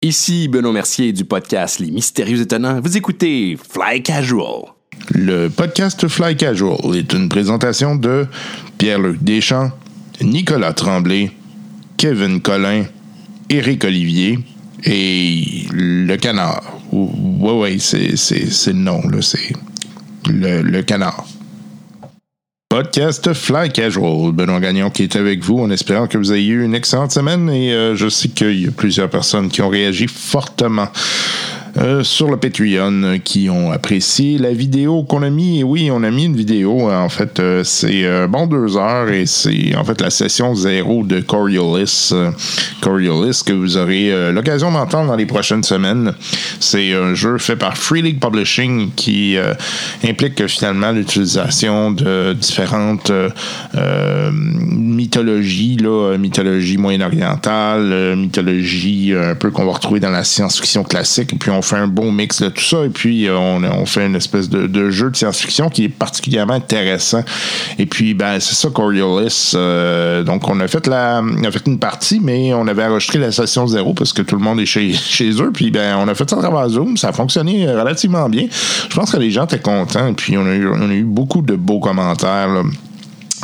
Ici Benoît Mercier du podcast Les Mystérieux Étonnants. Vous écoutez Fly Casual. Le podcast Fly Casual est une présentation de Pierre-Luc Deschamps, Nicolas Tremblay, Kevin Collin, Éric Olivier et Le Canard. Oui, oui, c'est le nom, c'est le Canard. Podcast Fly Casual. Benoît Gagnon qui est avec vous en espérant que vous ayez eu une excellente semaine et euh, je sais qu'il y a plusieurs personnes qui ont réagi fortement euh, sur le Patreon euh, qui ont apprécié la vidéo qu'on a mis. Oui, on a mis une vidéo. En fait, euh, c'est bon deux heures et c'est en fait la session zéro de Coriolis. Coriolis que vous aurez l'occasion d'entendre dans les prochaines semaines. C'est un jeu fait par Free League Publishing qui implique finalement l'utilisation de différentes mythologies, mythologie moyen-orientale, mythologie un peu qu'on va retrouver dans la science-fiction classique. Fait un bon mix de tout ça et puis euh, on, fait une espèce de, jeu de science-fiction qui est particulièrement intéressant. Et puis, ben, c'est ça, Coriolis. Euh, donc, on a fait la, a fait une partie, mais on avait enregistré la session zéro parce que tout le monde est chez, chez eux. Puis, ben, on a fait ça à travers Zoom. Ça a fonctionné relativement bien. Je pense que les gens étaient contents. Et puis, on a eu, on a eu beaucoup de beaux commentaires.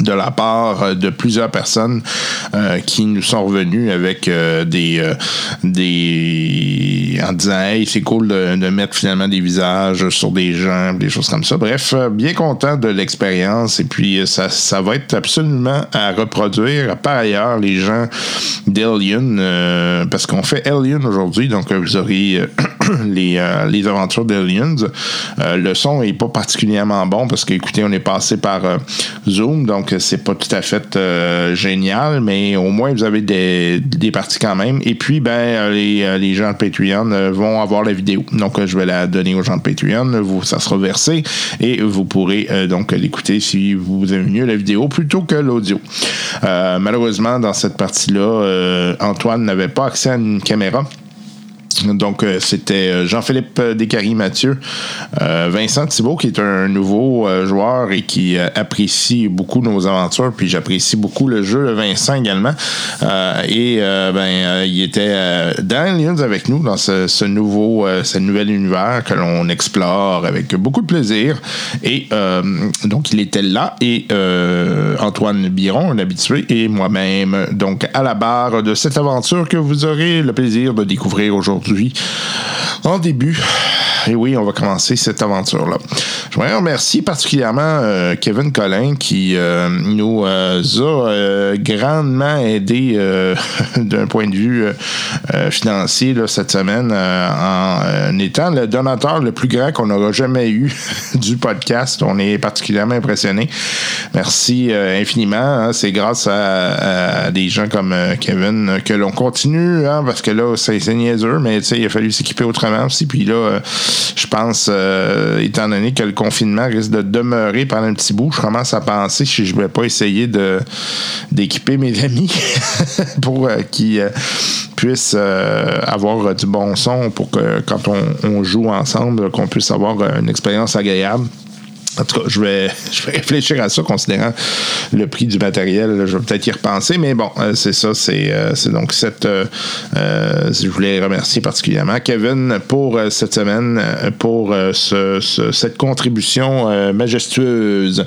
De la part de plusieurs personnes euh, qui nous sont revenus avec euh, des euh, des en disant hey c'est cool de, mettre finalement des visages sur des gens des choses comme ça bref bien content de l'expérience et puis ça, ça va être absolument à reproduire par ailleurs les gens d'Alien parce qu'on fait Alien aujourd'hui donc vous aurez les, les aventures d'Aliens. Le son est pas particulièrement bon parce qu'écoutez on est passé par Zoom donc donc c'est pas tout à fait euh, génial, mais au moins vous avez des, parties quand même. Et puis, ben, les, euh, les gens de Patreon euh, vont avoir la vidéo. Donc, je vais la donner aux gens de Patreon. Vous, ça sera versé et vous pourrez donc l'écouter si vous aimez mieux la vidéo plutôt que l'audio. malheureusement, dans cette partie-là, Antoine n'avait pas accès à une caméra. Donc, euh, c'était euh, Jean-Philippe euh, Vincent Thibault, qui est un nouveau joueur et qui apprécie beaucoup nos aventures, puis j'apprécie beaucoup le jeu, Vincent également. et ben, il était dans Aliens avec nous dans ce, nouveau, ce nouvel univers que l'on explore avec beaucoup de plaisir. Et donc, il était là et Antoine Biron, un habitué, et moi-même, donc à la barre de cette aventure que vous aurez le plaisir de découvrir aujourd'hui en début. Et oui, on va commencer cette aventure-là. Je voudrais remercier particulièrement euh, Kevin Collin qui euh, nous euh, a grandement aidé d'un point de vue financier cette semaine en étant le donateur le plus grand qu'on aura jamais eu du podcast. On est particulièrement impressionné. Merci infiniment. Hein. C'est grâce à, des gens comme Kevin que l'on continue, hein, parce que là, c'est niaiseux, mais il a fallu s'équiper autrement aussi. Puis là, je pense, euh, étant donné que le confinement risque de demeurer pendant un petit bout, je commence à penser si je ne vais pas essayer de d'équiper mes amis pour euh, qu'ils euh, puissent avoir du bon son pour que quand on joue ensemble, qu'on puisse avoir une expérience agréable. En tout cas, je vais, je vais réfléchir à ça, considérant le prix du matériel. je vais peut-être y repenser, mais bon, euh, c'est ça. C'est, euh, donc cette. Euh, je voulais remercier particulièrement Kevin pour cette semaine, pour ce, cette contribution majestueuse.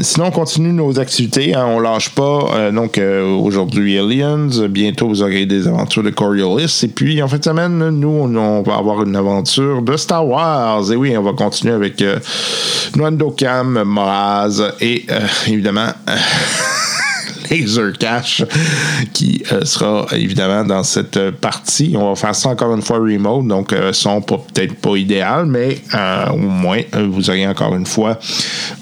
sinon, on continue nos activités. Hein, on lâche pas. donc, aujourd'hui, Aliens. Bientôt, vous aurez des aventures de Coriolis. Et puis, en fin de semaine, nous, on, va avoir une aventure de Star Wars. Et oui, on va continuer avec. Nuando Cam, Moraz et euh, évidemment euh, Laser Cash qui euh, sera évidemment dans cette partie. On va faire ça encore une fois remote, donc son peut-être pas idéal, mais au moins vous aurez encore une fois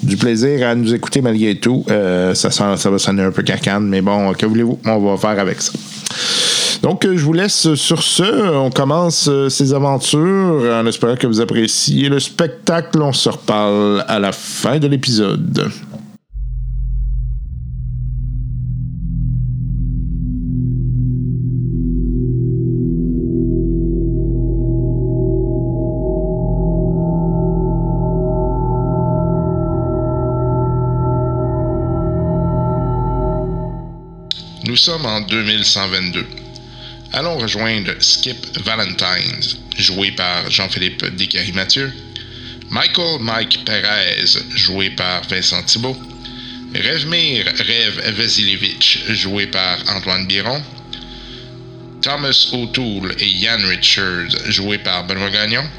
du plaisir à nous écouter malgré tout. ça, ça va sonner un peu cacane, mais bon, que voulez-vous, on va faire avec ça. Donc, euh, je vous laisse sur ce. On commence euh, ces aventures en espérant que vous appréciez le spectacle. On se reparle à la fin de l'épisode. Nous sommes en 2122. Allons rejoindre Skip Valentines, joué par Jean-Philippe Descaries-Mathieu, Michael Mike Perez, joué par Vincent Thibault, Revmir Rev Vasilevich, joué par Antoine Biron, Thomas O'Toole et Ian Richards, joués par Benoît Gagnon,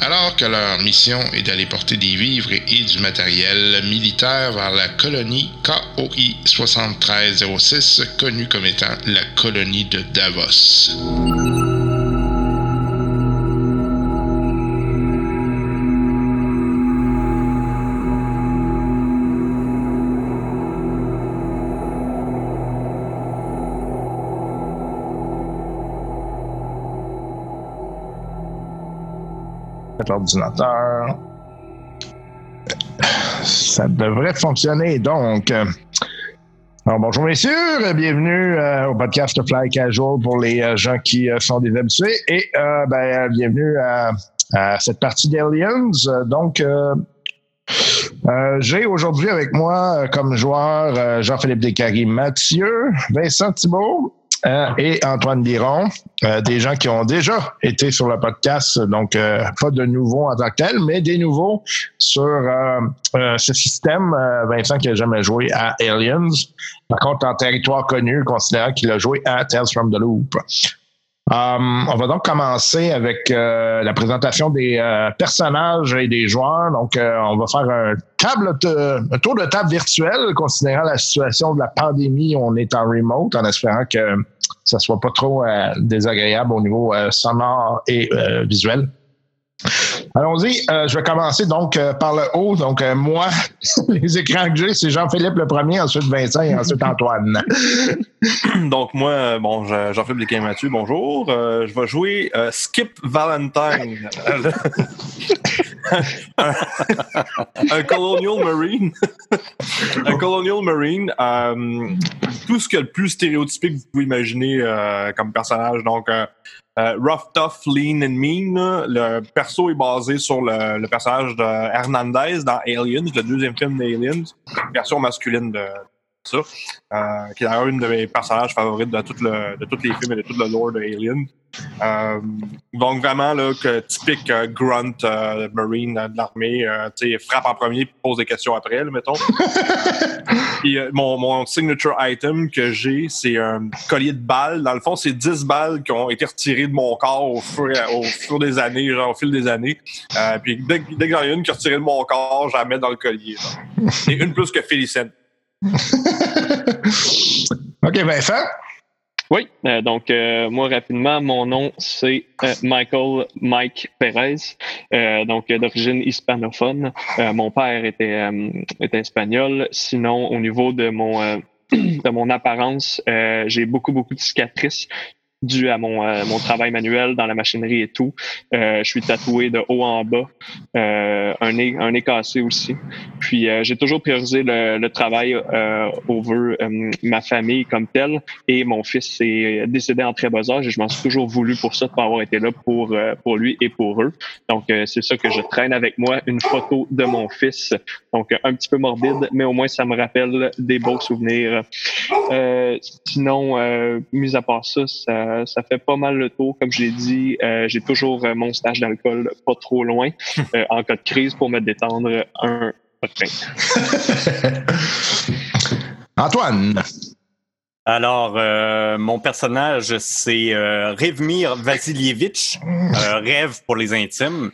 alors que leur mission est d'aller porter des vivres et du matériel militaire vers la colonie KOI 7306, connue comme étant la colonie de Davos. L'ordinateur. Ça devrait fonctionner donc. Alors, bonjour messieurs, bienvenue euh, au podcast Fly Casual pour les euh, gens qui euh, sont des habitués et ben, bienvenue à, cette partie d'Aliens. Donc, j'ai aujourd'hui avec moi comme joueur Jean-Philippe Descaries Mathieu, Vincent Thibault euh, et Antoine Biron, euh, des gens qui ont déjà été sur le podcast, donc euh, pas de nouveaux en tant que tel, mais des nouveaux sur ce système. Vincent qui a jamais joué à Aliens, par contre en territoire connu, considérant qu'il a joué à Tales from the Loop. Um, on va donc commencer avec euh, la présentation des euh, personnages et des joueurs. Donc, euh, on va faire un, table un tour de table virtuel, considérant la situation de la pandémie. On est en remote, en espérant que ça soit pas trop désagréable au niveau sonore et visuel. Allons-y. Euh, je vais commencer donc euh, par le haut. Donc, euh, moi, les écrans que j'ai, c'est Jean-Philippe le premier, ensuite Vincent et ensuite Antoine. donc, moi, bon, Jean-Philippe Desquin Mathieu, bonjour. je vais jouer Skip Valentine. un Colonial Marine. un Colonial Marine. tout ce que le plus stéréotypique que vous pouvez imaginer comme personnage. Donc, euh, rough, Tough, Lean and Mean. Le perso est basé sur le, personnage de Hernandez dans Aliens, le deuxième film d'Aliens, version masculine de ça, euh, qui est d'ailleurs une de mes personnages favorites de, tout le, de tous les films et de tout le lore de Aliens. Euh, donc vraiment là, que typique euh, grunt euh, marine de l'armée, frappe en premier, pose des questions après, là, mettons. Puis mon, mon signature item que j'ai, c'est un collier de balles. Dans le fond, c'est 10 balles qui ont été retirées de mon corps au fur, au fur des années, genre au fil des années. puis dès, dès que j'en ai une qui est retirée de mon corps, je la mets dans le collier. C'est une plus que Félicène. OK, Vincent? Oui, euh, donc euh, moi rapidement, mon nom c'est euh, Michael Mike Perez, donc d'origine hispanophone. mon père était, était espagnol. Sinon, au niveau de mon de mon apparence, j'ai beaucoup beaucoup de cicatrices dû à mon, euh, mon travail manuel dans la machinerie et tout. Euh, je suis tatoué de haut en bas, euh, un, nez, un nez cassé aussi. Puis j'ai toujours priorisé le, le travail over ma famille comme telle. Et mon fils est décédé en très bas âge et je m'en suis toujours voulu pour ça, de pas avoir été là pour, pour lui et pour eux. Donc c'est ça que je traîne avec moi, une photo de mon fils. Donc un petit peu morbide, mais au moins ça me rappelle des beaux souvenirs. sinon, mis à part ça, ça euh, ça fait pas mal le tour. Comme je l'ai dit, euh, j'ai toujours euh, mon stage d'alcool pas trop loin en cas de crise pour me détendre un Antoine. Alors, mon personnage, c'est Revmir Vasilievitch, rêve pour les intimes.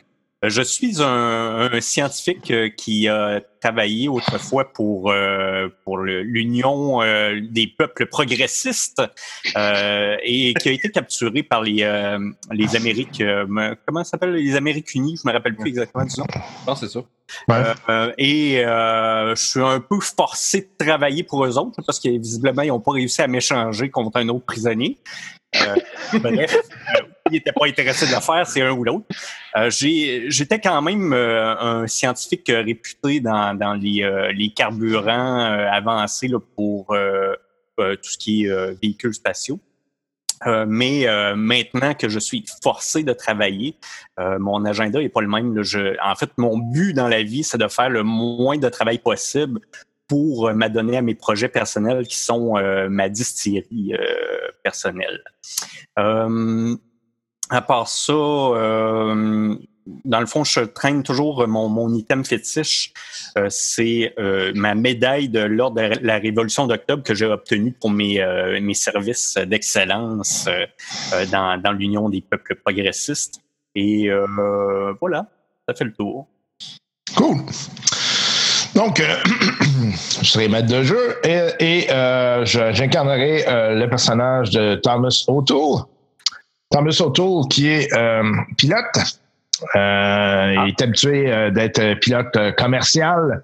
Je suis un, un scientifique qui a travaillé autrefois pour euh, pour l'Union euh, des peuples progressistes euh, et qui a été capturé par les les Amériques comment ça s'appelle? Les Amériques unies je me rappelle plus exactement du nom non c'est ça. Et je suis un peu forcé de travailler pour eux autres parce que visiblement ils n'ont pas réussi à m'échanger contre un autre prisonnier. Bref n'était pas intéressé de le faire, c'est un ou l'autre. Euh, J'étais quand même euh, un scientifique réputé dans, euh, les carburants avancés pour tout ce qui est véhicules spatiaux. mais maintenant que je suis forcé de travailler, mon agenda est pas le même. En fait, mon but dans la vie, c'est de faire le moins de travail possible pour m'adonner à mes projets personnels qui sont ma distillerie personnelle. À part ça, dans le fond, je traîne toujours mon, mon item fétiche. Euh, c'est euh, ma médaille de l'ordre de la Révolution d'octobre que j'ai obtenue pour mes, euh, mes services d'excellence dans, dans l'Union des peuples progressistes. Et voilà, ça fait le tour. Cool. Donc, je serai maître de jeu et, et j'incarnerai le personnage de Thomas O'Toole. Thomas O'Toole qui est pilote euh, il est habitué euh, d'être pilote euh, commercial.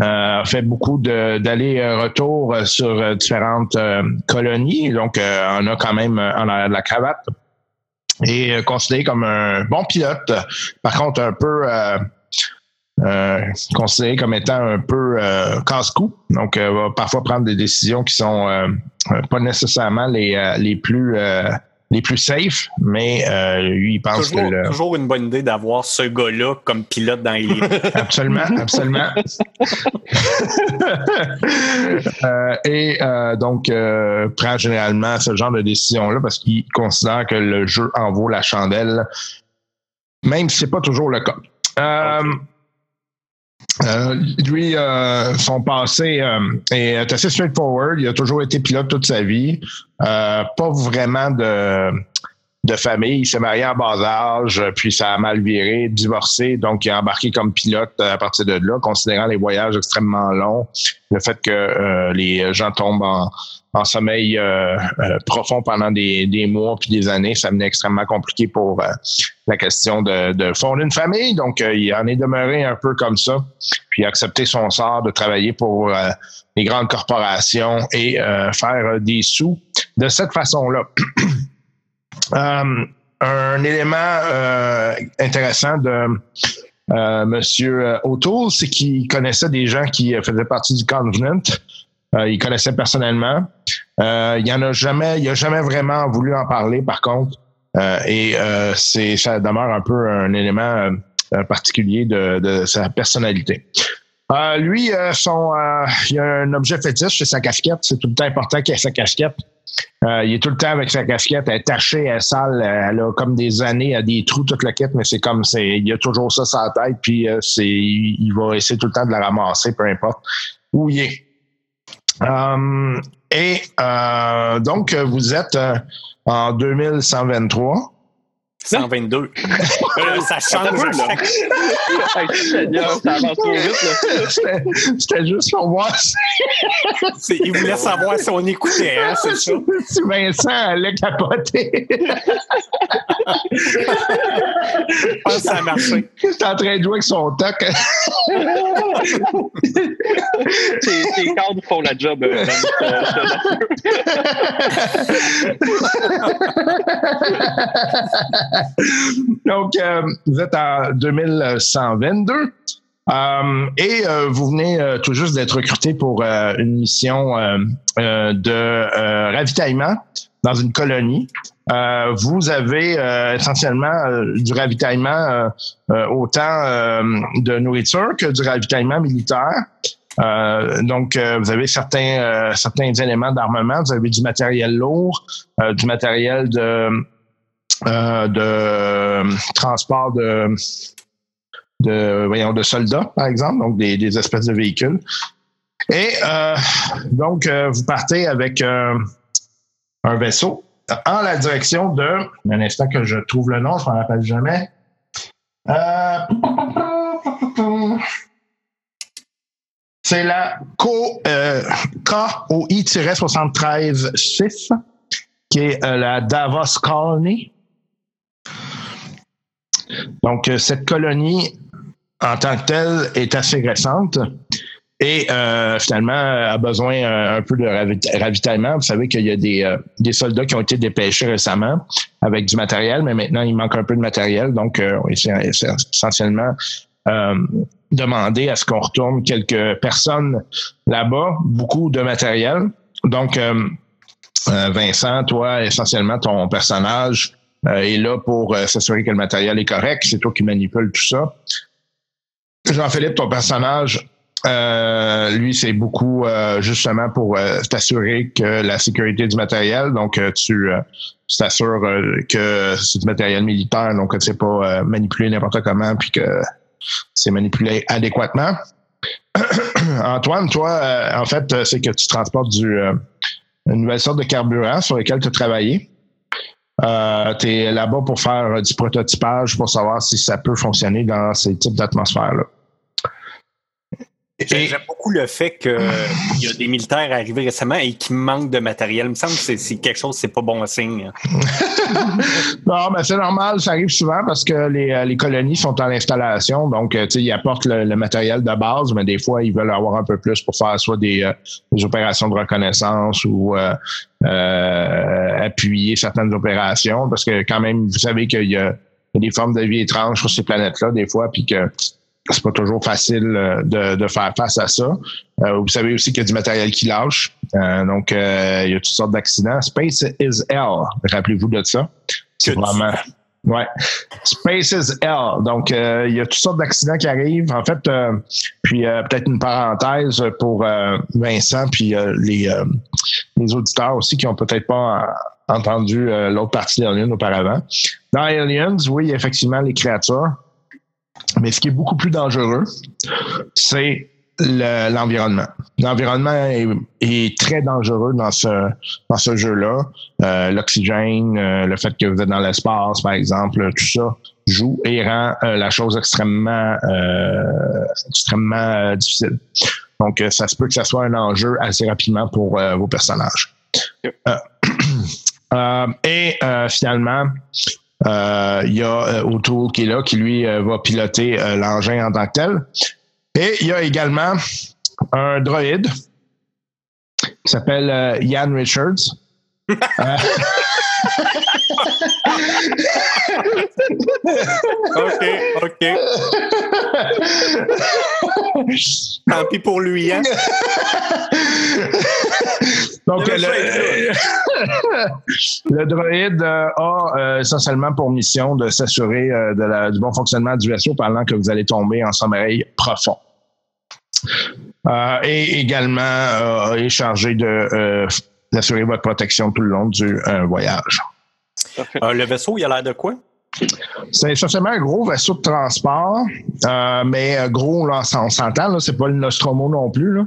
Euh, fait beaucoup d'aller-retour sur différentes colonies. Donc, on a quand même en arrière de la cravate. Et considéré comme un bon pilote. Par contre, un peu considéré comme étant un peu casse-cou. Donc, va parfois prendre des décisions qui sont pas nécessairement les, les plus les plus safe, mais euh, lui, il pense toujours, que. Toujours une bonne idée d'avoir ce gars-là comme pilote dans les absolument, absolument. euh, et euh, donc, euh, prend généralement ce genre de décision-là parce qu'il considère que le jeu en vaut la chandelle, même si c'est pas toujours le cas. Euh, euh, lui, euh, son passé euh, est assez straightforward. Il a toujours été pilote toute sa vie. pas vraiment de, de famille. Il s'est marié à bas âge, puis ça a mal viré, divorcé. Donc, il a embarqué comme pilote à partir de là, considérant les voyages extrêmement longs, le fait que les gens tombent en, en sommeil euh, euh, profond pendant des, mois puis des années, ça venait extrêmement compliqué pour euh, la question de, de, une famille. Donc, il en est demeuré un peu comme ça, puis accepté son sort de travailler pour les grandes corporations et faire des sous de cette façon-là. un élément intéressant de Monsieur O'Toole, c'est qu'il connaissait des gens qui faisaient partie du Covenant. Euh, il connaissait personnellement. Euh, il en a jamais, il a jamais vraiment voulu en parler, par contre. Euh, et c'est, ça demeure un peu un élément particulier de, de, sa personnalité. lui, son, il a un objet fétiche, c'est sa casquette. C'est tout le temps important qu'il ait sa casquette. Il est tout le temps avec sa casquette, elle est tachée, elle est sale, elle a comme des années, elle a des trous toute la quête, mais c'est comme c'est, il a toujours ça sur la tête, puis c'est, il va essayer tout le temps de la ramasser, peu importe où il est. Euh, et euh, donc, vous êtes euh, en 2123. 122. euh, ça change. là. vite. C'était juste pour voir si... Il voulait savoir si on écoutait, hein, c'est ça? Si Vincent allait capoter. Je pense que ça a marché. Il en train de jouer avec son toc. Tes cadres font la job. Euh, Donc, euh, vous êtes en 2122 euh, et euh, vous venez euh, tout juste d'être recruté pour euh, une mission de ravitaillement dans une colonie. vous avez essentiellement du ravitaillement autant de nourriture que du ravitaillement militaire. donc, vous avez certains certains éléments d'armement. Vous avez du matériel lourd, du matériel de euh, de transport de, de, voyons, de soldats, par exemple, donc des, des espèces de véhicules. Et euh, donc, euh, vous partez avec un vaisseau en la direction de, un instant que je trouve le nom, je ne m'en rappelle jamais. c'est la KOI-73-6, qui est la Davos Colony. Donc, euh, cette colonie, en tant que telle, est assez récente et euh, finalement a besoin euh, un peu de ravitaillement. Vous savez qu'il y a des, des, soldats qui ont été dépêchés récemment avec du matériel, mais maintenant il manque un peu de matériel. Donc, c'est essentiellement demander à ce qu'on retourne quelques personnes là-bas, beaucoup de matériel. Donc, Vincent, toi, essentiellement, ton personnage est là pour euh, s'assurer que le matériel est correct. C'est toi qui manipule tout ça. Jean-Philippe, ton personnage euh, lui, c'est beaucoup euh, justement pour euh, t'assurer que la sécurité du matériel. Donc, euh, tu euh, tu t'assures euh, que c'est du matériel militaire, donc que c'est pas euh, manipulé n'importe comment, puis que c'est manipulé adéquatement. Antoine, toi, euh, en fait, euh, c'est que tu transportes du, euh, une nouvelle sorte de carburant sur lequel tu as travaillé. Euh, tu là-bas pour faire du prototypage pour savoir si ça peut fonctionner dans ces types d'atmosphères-là. J'ai- J'aime beaucoup le fait qu'il y a des militaires arrivés récemment et qui manquent de matériel. Il me semble que c'est- quelque chose, c'est pas bon signe. Non, mais c'est normal, ça arrive souvent parce que les, euh, les colonies sont en installation, donc euh, tu sais, ils apportent le, le matériel de base, mais des fois, ils veulent avoir un peu plus pour faire soit des, euh, des opérations de reconnaissance ou euh, euh, appuyer certaines opérations, parce que quand même, vous savez qu'il y a il y a des formes de vie étranges sur ces planètes-là, des fois, puis que c'est pas toujours facile euh, de, de faire face à ça. Euh, vous savez aussi qu'il y a du matériel qui lâche. Euh, donc, euh, il y a toutes sortes d'accidents. Space is hell. Rappelez-vous de ça. C'est vraiment. Ouais. Space is hell. Donc, euh, il y a toutes sortes d'accidents qui arrivent. En fait, euh, puis euh, peut-être une parenthèse pour euh, Vincent, puis euh, les, euh, les auditeurs aussi qui ont peut-être pas entendu l'autre partie d'Alien auparavant. Dans Aliens, oui, effectivement les créatures. Mais ce qui est beaucoup plus dangereux, c'est le- l'environnement. L'environnement est, est très dangereux dans ce, dans ce jeu-là. Euh, L'oxygène, euh, le fait que vous êtes dans l'espace, par exemple, tout ça joue et rend euh, la chose extrêmement, extrêmement difficile. Donc, ça se peut que ça soit un enjeu assez rapidement pour vos personnages. Et finalement, il y a euh, O'Toole qui est là, qui lui euh, va piloter euh, l'engin en tant que tel. Et il y a également un droïde qui s'appelle euh, Ian Richards. OK, OK. Tant pis pour lui, hein? Donc, le, le droïde euh, a euh, essentiellement pour mission de s'assurer euh, de la- du bon fonctionnement du vaisseau pendant que vous allez tomber en sommeil profond. Euh, et également euh, est chargé de euh, d'assurer votre protection tout le long du euh, voyage. Euh, le vaisseau, il a l'air de quoi? C'est essentiellement un gros vaisseau de transport, euh, mais euh, gros, là, on s'entend, là, c'est pas le Nostromo non plus.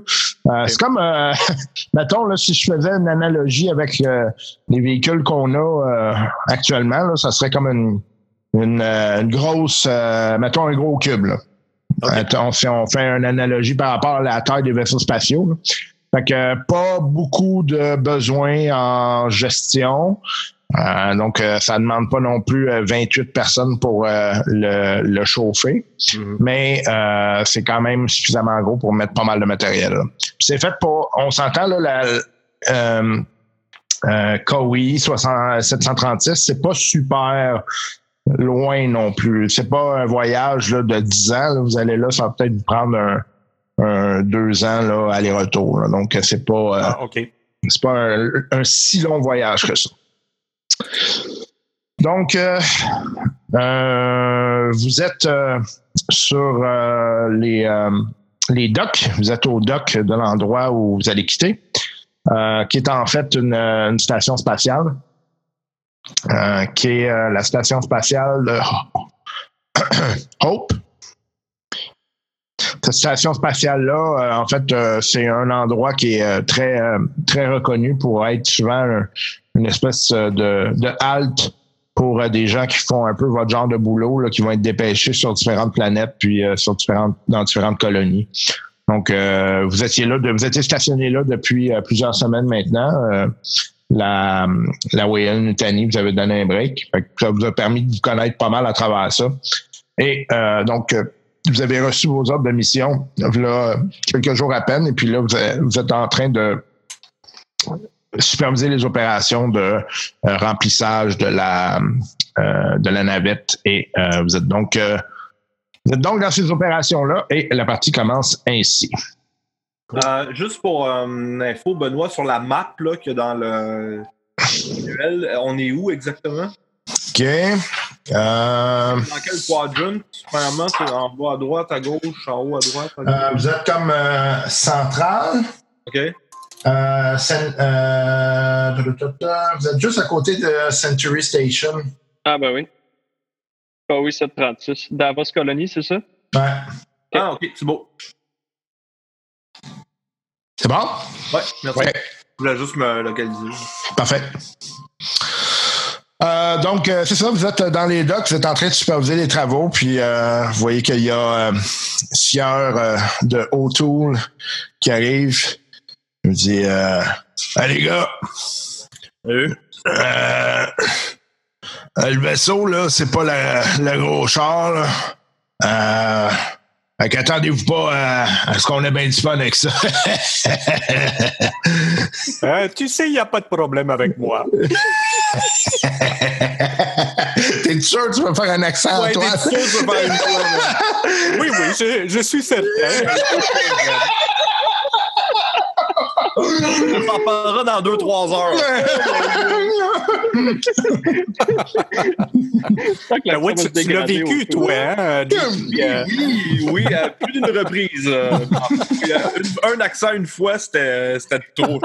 C'est comme, euh, mettons, là, si je faisais une analogie avec euh, les véhicules qu'on a euh, actuellement, là, ça serait comme une, une, une grosse, euh, mettons un gros cube. Là. On, fait, on fait une analogie par rapport à la taille des vaisseaux spatiaux. là. Fait que pas beaucoup de besoins en gestion. Euh, donc, euh, ça demande pas non plus euh, 28 personnes pour euh, le, le chauffer, mais euh, c'est quand même suffisamment gros pour mettre pas mal de matériel. C'est fait pour, on s'entend là, la euh, euh, 60 736, c'est pas super loin non plus. C'est pas un voyage là, de 10 ans. là. Vous allez là, ça va peut-être vous prendre un, un deux ans là, aller-retour. Donc, c'est pas. euh, Ah, c'est pas un, un si long voyage que ça. Donc, euh, euh, vous êtes euh, sur les, docks. Vous êtes au dock de l'endroit où vous allez quitter, qui est en fait une, station spatiale, qui est la station spatiale Hope. Cette station spatiale-là, euh, en fait, euh, c'est un endroit qui est euh, très, très reconnu pour être souvent un- une espèce de, halte pour des gens qui font un peu votre genre de boulot, là, qui vont être dépêchés sur différentes planètes, puis sur différentes, dans différentes colonies. Donc, vous étiez là, vous étiez stationné là depuis plusieurs semaines maintenant. La, la Wayne Nutani vous avez donné un break. Ça vous a permis de vous connaître pas mal à travers ça. Et donc, vous avez reçu vos ordres de mission là, quelques jours à peine, et puis là, vous êtes, vous êtes en train de superviser les opérations de euh, remplissage de la euh, de la navette et euh, vous êtes donc vous êtes donc dans ces opérations-là et la partie commence ainsi. Juste pour info, Benoît, sur la map là, qu'il y a dans le manuel, on est où exactement? OK. Euh, Dans quel quadrant? Premièrement, c'est en bas à droite, à gauche, en haut à droite. à gauche? euh, vous êtes comme euh, central. OK. Euh, euh, vous êtes juste à côté de Century Station. Ah, ben oui. Ah oui, 736. Davos Colony, c'est ça? Ouais. Ah, OK, c'est beau. C'est bon? Ouais, merci. Ouais. Je voulais juste me localiser. Parfait. Euh, donc, euh, c'est ça, vous êtes dans les docks, vous êtes en train de superviser les travaux, puis euh, vous voyez qu'il y a euh, Sieur euh, de O'Toole qui arrive. Il me dit euh, les gars, euh, euh, le vaisseau, là, c'est pas le gros char, là. Euh, fait qu'attendez-vous pas à, à ce qu'on ait bien du fun avec ça. Euh, tu sais, il n'y a pas de problème avec moi. T'es sûr que tu veux faire un accent, Ouais, toi? t'es sûr que tu vas faire une fois, là? Oui, oui, je, je suis certain. On s'en parlera dans 2-3 heures. Tant que Ben ouais, tu, l'as vécu, toi, hein? Euh, Oui, oui, à plus d'une reprise. euh, euh, un accent une fois, c'était c'était trop. en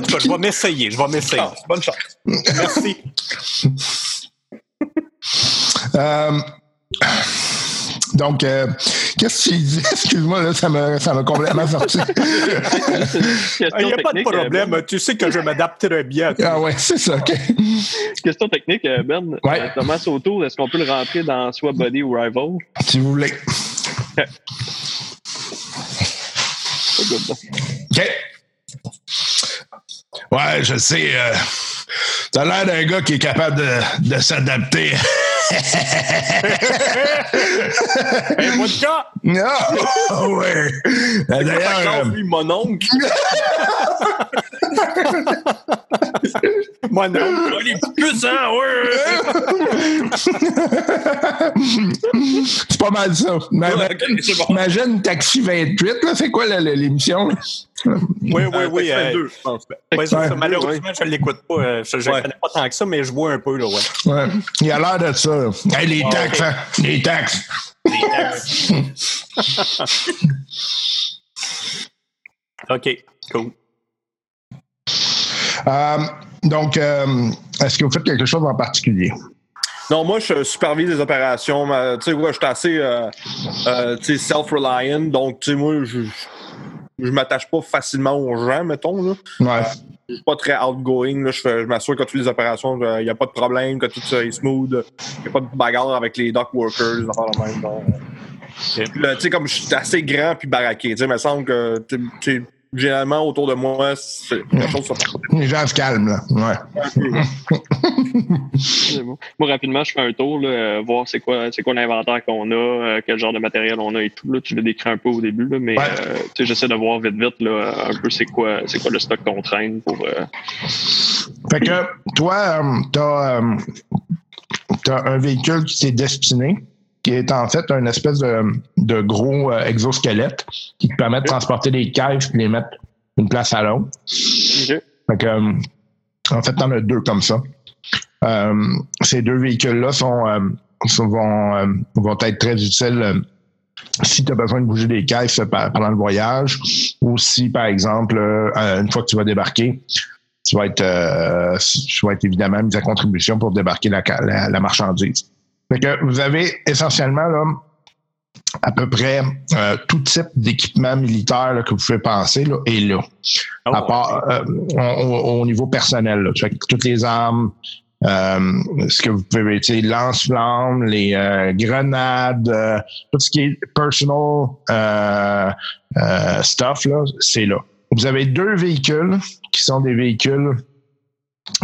tout cas, je vais m'essayer. Je vais m'essayer. Ah, bonne chance. Merci. Euh, donc, euh, qu'est-ce que tu dis? Excuse-moi, là, ça m'a, ça m'a complètement sorti. Il n'y a pas de euh, problème. Tu sais que je m'adapte très bien. ah ouais, c'est ça. Ben, question technique, euh, Ben. Ouais. Euh, Thomas Autour, est-ce qu'on peut le rentrer dans soit Body ou Rival? Si vous voulez. OK. Ouais, je sais. Euh, T'as l'air d'un gars qui est capable de, de s'adapter. Hey, vodka! Ah, ouais. D'ailleurs, D'accord, euh, lui, mon oncle. Moi, non. Oh, les petits puissants, ouais! c'est pas mal ça. Ouais, ok, c'est bon. Imagine Taxi 28, là, c'est quoi l'émission? Oui, oui, Euh, oui. fait que euh, deux, je pense. ouais, ça. Ouais. Malheureusement, je ne l'écoute pas. euh, Je ne Ouais. connais pas tant que ça, mais je vois un peu. Là, ouais. Ouais. Il a l'air de ça. Hey, les Ah, taxes, hein? Les taxes. OK, cool. Euh, donc, euh, est-ce que vous faites quelque chose en particulier? Non, moi, je supervise les opérations. Tu sais, ouais, je suis assez euh, euh, tu sais, self-reliant. Donc, tu sais, moi, je, je m'attache pas facilement aux gens, mettons. Là. Ouais. Je suis pas très outgoing. Là. Je, fais- je m'assure que toutes les opérations, il n'y a pas de problème, que tout ça est smooth. Il n'y a pas de bagarre avec les dock workers, même. Tu sais, comme je suis assez grand puis baraqué. Tu sais, il me semble que, tu sais, généralement, autour de moi, c'est quelque chose Les gens se calment, là. Ouais. un peu. C'est bon. Moi, rapidement, je fais un tour, là, euh, voir c'est quoi, c'est quoi l'inventaire qu'on a, euh, quel genre de matériel on a et tout. Là. Tu l'as décrit un peu au début, là, mais Ouais. euh, j'essaie de voir vite, vite là, un peu c'est quoi, c'est quoi le stock qu'on traîne pour. euh, Fait que toi, euh, t'as, euh, t'as un véhicule qui t'est destiné, qui est en fait un espèce de, de gros euh, exosquelette qui te permet de transporter des caisses et les mettre d'une place à l'autre. ok. Fait que, euh, en fait, t'en as deux comme ça. Euh, ces deux véhicules-là sont, euh, sont- vont, euh, vont être très utiles si tu as besoin de bouger des caisses pendant le voyage ou si, par exemple, une fois que tu vas débarquer, tu vas être, tu vas être évidemment mis à contribution pour débarquer la, ca- la, la marchandise. Fait que vous avez essentiellement là, à peu près euh, tout type d'équipement militaire là, que vous pouvez penser là, est là Oh, à part euh, au, au- au niveau personnel. Là. Fait que toutes les armes, euh, ce que vous pouvez utiliser, lance-flammes, les euh, grenades, euh, tout ce qui est personal euh, euh, stuff, là, c'est là. Vous avez deux véhicules qui sont des véhicules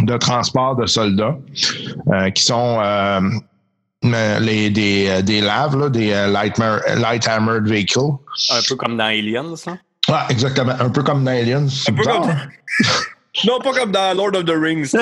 de transport de soldats euh, qui sont les, des, euh, des laves, là, des euh, light, mer- light armored vehicles. Un peu comme dans Aliens, ça? Ah, exactement. Un peu comme dans Aliens. Un peu comme- Non, pas comme dans Lord of the Rings. Non,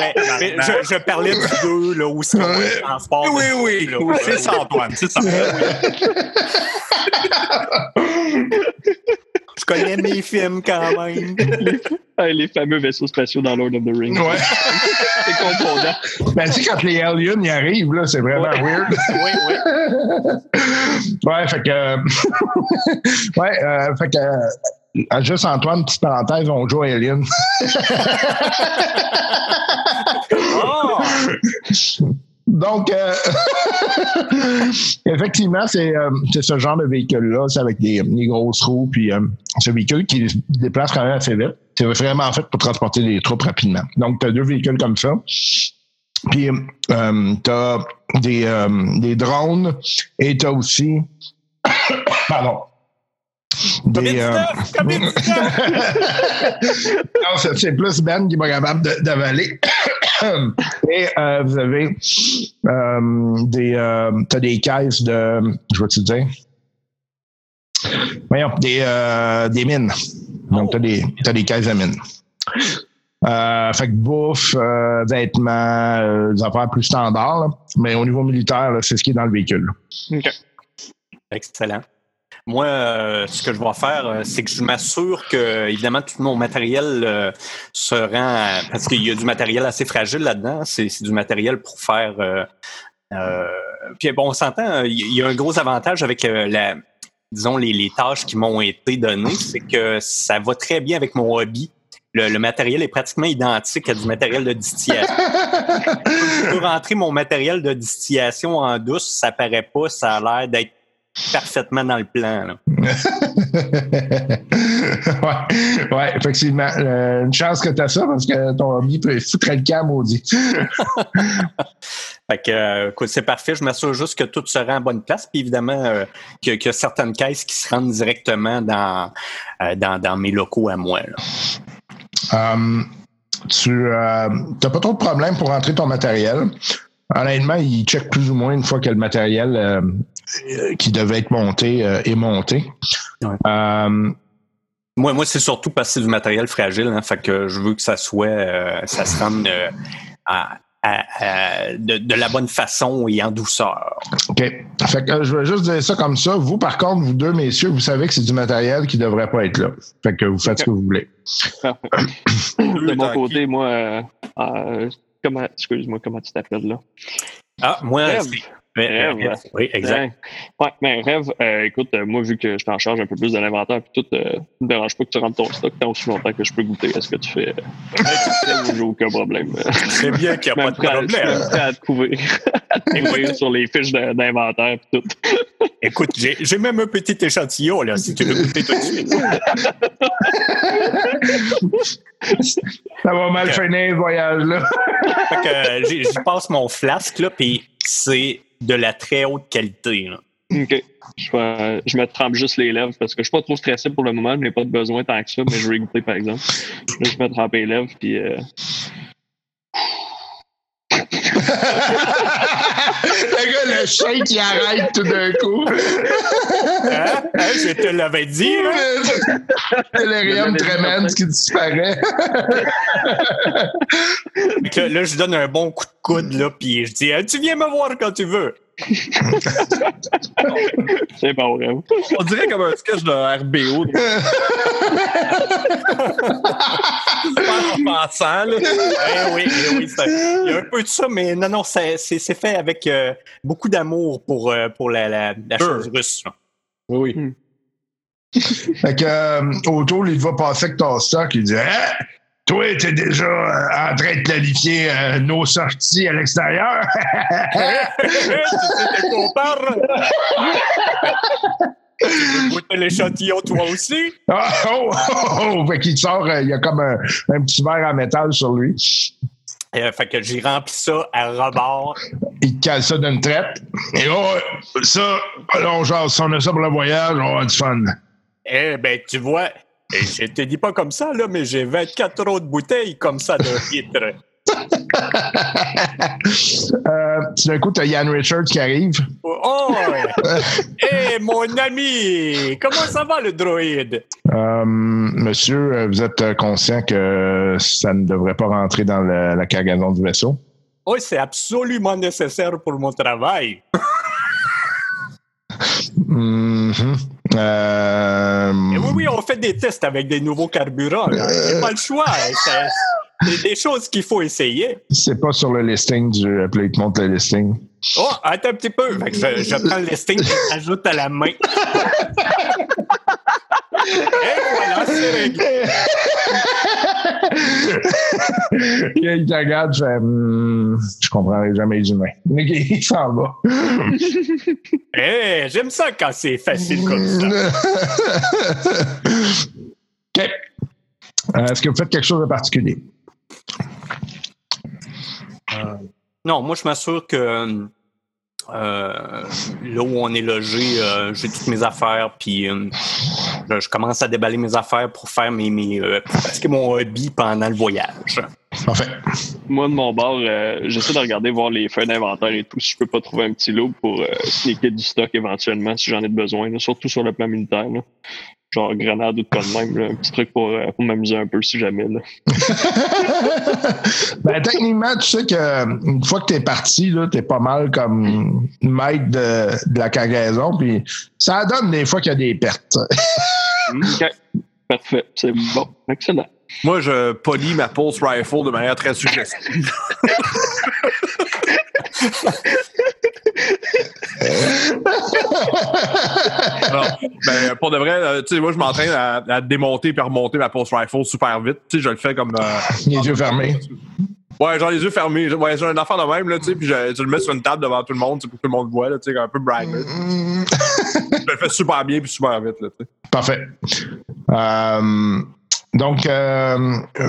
Mais- mais je, je parlais du deux, là, où c'est le transport. Oui, oui, là. oui. C'est ça, Antoine. C'est ça. Je connais mes films quand même. Les fameux vaisseaux spatiaux dans Lord of the Rings. Ouais. C'est confondant. Ben, tu sais, quand les aliens y arrivent, là, c'est vraiment weird. oui, oui. Ouais, fait que. ouais, euh, fait que. euh, juste Antoine, petite parenthèse, on joue à Alien. Oh! Donc, euh, effectivement, c'est euh, c'est ce genre de véhicule-là, c'est avec des, des grosses roues, puis euh, ce véhicule qui se déplace quand même assez vite. C'est vraiment fait pour transporter les troupes rapidement. Donc, tu as deux véhicules comme ça. Puis, euh, tu as des, euh, des drones et tu as aussi. Pardon. Des, euh, COVID-19, COVID-19. non, c'est- plus Ben qui est pas capable d'avaler. Et euh, vous avez euh, des, euh, t'as des caisses de, je vais te dire, voyons, des, euh, des mines. Donc, t'as des, t'as des caisses de mines. Euh, fait que bouffe, euh, vêtements, euh, des affaires plus standards. là. Mais au niveau militaire, là, c'est ce qui est dans le véhicule. OK. Excellent. Moi, euh, ce que je vais faire, euh, c'est que je m'assure que, évidemment, tout mon matériel euh, se rend. à- parce qu'il y a du matériel assez fragile là-dedans. C'est du matériel pour faire. euh, euh, puis bon, on s'entend, il y il y a un gros avantage avec euh, la, disons, les, les tâches qui m'ont été données, c'est que ça va très bien avec mon hobby. Le, le matériel est pratiquement identique à du matériel de distillation. je peux rentrer mon matériel de distillation en douce, ça paraît pas, ça a l'air d'être parfaitement dans le plan. là. ouais, ouais, effectivement. Euh, une chance que tu as ça parce que ton hobby peut foutre le camp, maudit. Fait que, euh, écoute, c'est parfait. Je m'assure juste que tout se rend à bonne place. Puis évidemment, euh, qu'il y, a- certaines caisses qui se rendent directement dans, euh, dans, dans mes locaux à moi. là. Euh, tu n'as pas trop de problèmes pour rentrer ton matériel. Honnêtement, il check plus ou moins une fois que le matériel euh, euh, qui devait être monté euh, est monté. Ouais. Euh, Moi, moi c'est surtout parce que c'est du matériel fragile. Hein, fait que je veux que ça soit, euh, ça se rende euh, à- à- à- de, de la bonne façon et en douceur. OK. Fait que, euh, je vais juste dire ça comme ça. Vous, par contre, vous deux messieurs, vous savez que c'est du matériel qui ne devrait pas être là. Fait que vous faites ce que vous voulez. De mon côté, moi, euh, euh, comment, excuse-moi, comment tu t'appelles là? Ah, moi, Rêve. Ouais, Rêve. ouais, Oui, exact. Ouais, mais rêve, euh, écoute, euh, moi, vu que je t'en charge un peu plus de l'inventaire, puis tout, euh, ne me dérange pas que tu rentres ton stock tant aussi longtemps que je peux goûter à ce que tu fais. Euh, j'ai aucun problème. C'est bien qu'il n'y a pas de à- je suis problème. prêt à te couvrir, à te couvrir sur les fiches d'inventaire, puis tout. Écoute, j'ai même un petit échantillon, là, si tu veux goûter tout de suite. Ça va mal finir, ce voyage-là. Fait que euh, j'y j'y passe mon flasque, là, puis c'est de la très haute qualité. Là. OK. Je, vais- je me trempe juste les lèvres parce que je suis pas trop stressé pour le moment. Je n'ai pas de besoin tant que ça, mais je vais goûter, par exemple. Là, je me trempe les lèvres, puis... euh, le gars, le chien qui arrête tout d'un coup. Hein? Hein, je te l'avais dit, là. Delirium tremens qui disparaît. Là, là, je donne un bon coup de coude, là, puis je dis Eh, Tu viens me voir quand tu veux. C'est bon, rêve. On dirait comme un sketch de RBO. Super offensant, là. Eh oui, eh oui, il y a un peu de ça, mais non, non, c'est fait avec euh, beaucoup d'amour pour, euh, pour la, la, la Sure. chose russe. là. Oui, oui. Fait que, euh, autour, il va passer avec ton stock. Il dit Hein? Toi, t'es déjà euh, en train de planifier euh, nos sorties à l'extérieur? tu sais de quoi on parle? goûter l'échantillon, toi aussi? Ah, oh, oh, oh. Fait qu'il sort, euh, il y a comme un, un petit verre en métal sur lui. Euh, fait que j'ai rempli ça à rebord. Il cale ça d'une traite. Et oh, ça, on jase. Si on a ça pour le voyage, on va avoir du fun. Eh ben, tu vois, eh, je te dis pas comme ça, là, mais j'ai 24 autres bouteilles comme ça de litres. Euh, d'un coup, t'as Yann Richards qui arrive. Oh! Eh, mon ami! Comment ça va, le droïde? Euh, monsieur, euh, vous êtes euh, conscient que ça ne devrait pas rentrer dans la cargaison du vaisseau? Oh, c'est absolument nécessaire pour mon travail. Mhm. Euh, oui, oui, on fait des tests avec des nouveaux carburants. là. C'est pas le choix. hein. C'est- des choses qu'il faut essayer. C'est pas sur le listing du. Puis là, il te montre le listing. Oh, attends un petit peu. Fait que je, je prends le listing et j'ajoute à la main. et voilà, c'est réglé. il te regarde, fait, Hmm, je comprendrai jamais les humains. Il s'en va? Eh, j'aime ça quand c'est facile comme ça. OK. Euh, Est-ce que vous faites quelque chose de particulier? Non, moi, je m'assure que euh, là où on est logé, euh, j'ai toutes mes affaires, puis euh, je, je commence à déballer mes affaires pour faire mes, mes euh, pratiquer mon hobby pendant le voyage. Parfait. Moi, de mon bord, euh, j'essaie de regarder, voir les feuilles d'inventaire et tout, si je peux pas trouver un petit lot pour euh, sneaker du stock éventuellement, si j'en ai besoin, là, surtout sur le plan militaire. là. Genre grenade ou de quoi de même, là, un petit truc pour, euh, pour m'amuser un peu si jamais. Là. ben, techniquement, tu sais que une fois que tu es parti, tu es pas mal comme maître de, de la cargaison, puis ça donne des fois qu'il y a des pertes. OK. Parfait. C'est bon. Excellent. Moi, je polis ma pulse rifle de manière très suggestive. Non, ben, pour de vrai, euh, tu sais, moi, je m'entraîne à, à démonter et à remonter ma pulse rifle super vite. Tu sais, je le fais comme. euh, les yeux fermés. Ouais, genre les yeux fermés. Ouais, j'ai un enfant de même, là, tu sais, puis je, le mets sur une table devant tout le monde, pour que tout le monde le voit, là, tu sais, un peu bragger. je le fais super bien puis super vite, là, tu sais. Parfait. Euh, donc,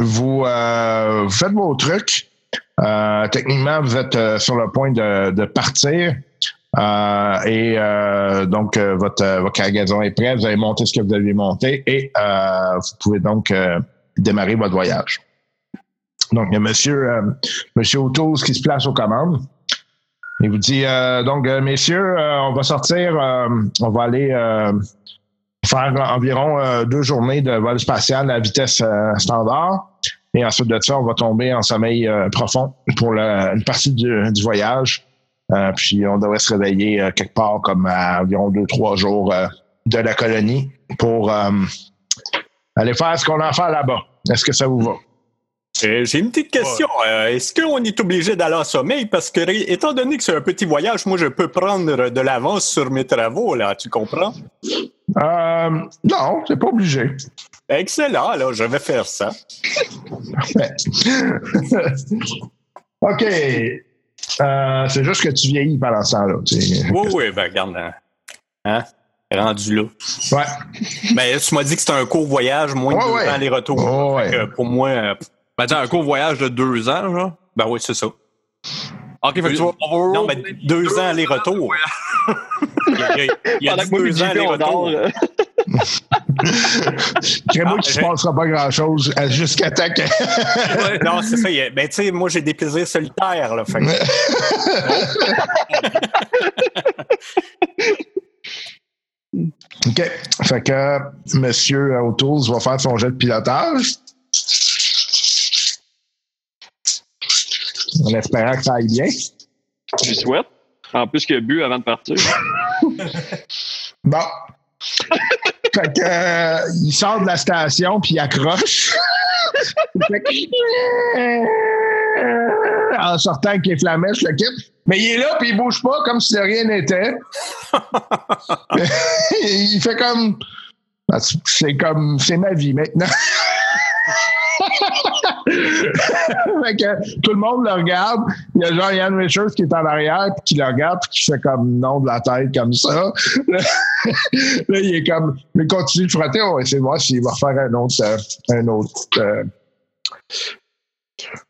vous, vous faites vos trucs. Techniquement, vous êtes sur le point de, de partir. Euh, et euh, donc, euh, votre, votre cargaison est prête. Vous avez monté ce que vous aviez monté et vous pouvez donc démarrer votre voyage. Donc, il y a monsieur, monsieur qui se place aux commandes. Il vous dit, euh, donc, messieurs, euh, on va sortir, euh, on va aller faire environ deux journées de vol spatial à vitesse standard. Et ensuite de ça, on va tomber en sommeil profond pour le- une partie du, du voyage. Euh, puis on devrait se réveiller euh, quelque part comme à environ deux, trois jours euh, de la colonie pour euh, aller faire ce qu'on a à faire là-bas. Est-ce que ça vous va? J'ai une petite question. Euh, Est-ce qu'on est obligé d'aller en sommeil? Parce que, étant donné que c'est un petit voyage, moi, je peux prendre de l'avance sur mes travaux, là, tu comprends? Euh, non, c'est pas obligé. Excellent, alors je vais faire ça. Parfait. OK. Euh, c'est juste que tu vieillis pendant ce temps-là. tu sais. Oui, oui, ben regarde. hein. Hein? Rendu là. Ouais. Ben, tu m'as dit que c'était un court voyage, moins de Ouais, deux ouais. ans aller-retour. Oh, ouais. Que pour moi, euh, Ben, t'as un court voyage de deux ans, genre? ben oui, c'est ça. Ok, fait que tu vas. on va Non, mais deux ans aller-retour. Il y a, il y a- il y a deux ans aller-retour. euh, Crée-moi Ah, qu'il se j'ai- passera pas grand-chose euh, jusqu'à temps que... Non, c'est ça. a- Ben, tu sais, moi, j'ai des plaisirs solitaires, là. Fait que- OK. Fait que Monsieur O'Toole va faire son jet de pilotage. En espérant que ça aille bien. Je souhaite. En plus qu'il a bu avant de partir. Bon. fait que, euh, il sort de la station puis il accroche. Fait que- en sortant avec les flamèches, le kit. Mais il est là puis il bouge pas comme si de rien n'était. il fait comme. C'est comme. C'est ma vie maintenant. fait que tout le monde le regarde. Il y a genre Ian Richards qui est en arrière puis qui le regarde puis qui fait comme non de la tête comme ça. Là, il est comme, mais continue de frotter, on va essayer de voir s'il va refaire un autre. euh, un autre euh.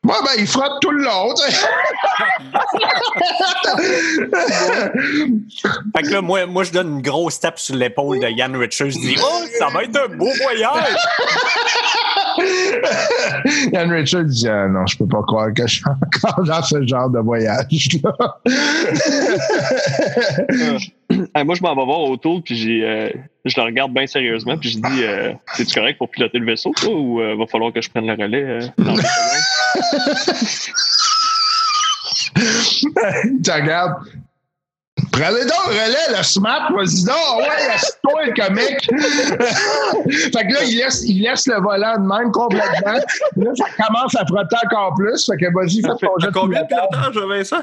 Ouais, ben, il frotte tout le long. Fait que là, moi, moi, je donne une grosse tape sur l'épaule de Yann Richards. Je dis, oh, ça va être un beau voyage. Ian Richards dit Ah, Non, je peux pas croire que je suis encore dans ce genre de voyage-là. Moi, je m'en vais voir autour, puis j'ai, euh, je le regarde bien sérieusement, puis je dis euh, C'est-tu correct pour piloter le vaisseau, toi, ou euh, va falloir que je prenne le relais euh, dans les secondes? il te regarde. Prenez donc le relais, le smart, vas-y donc, ouais, assis-toi, le comique. fait que là, il laisse, il laisse le volant de même complètement. Là, ça commence à frotter encore plus. Fait que vas-y, fais ton jet combien de pilotage, Vincent?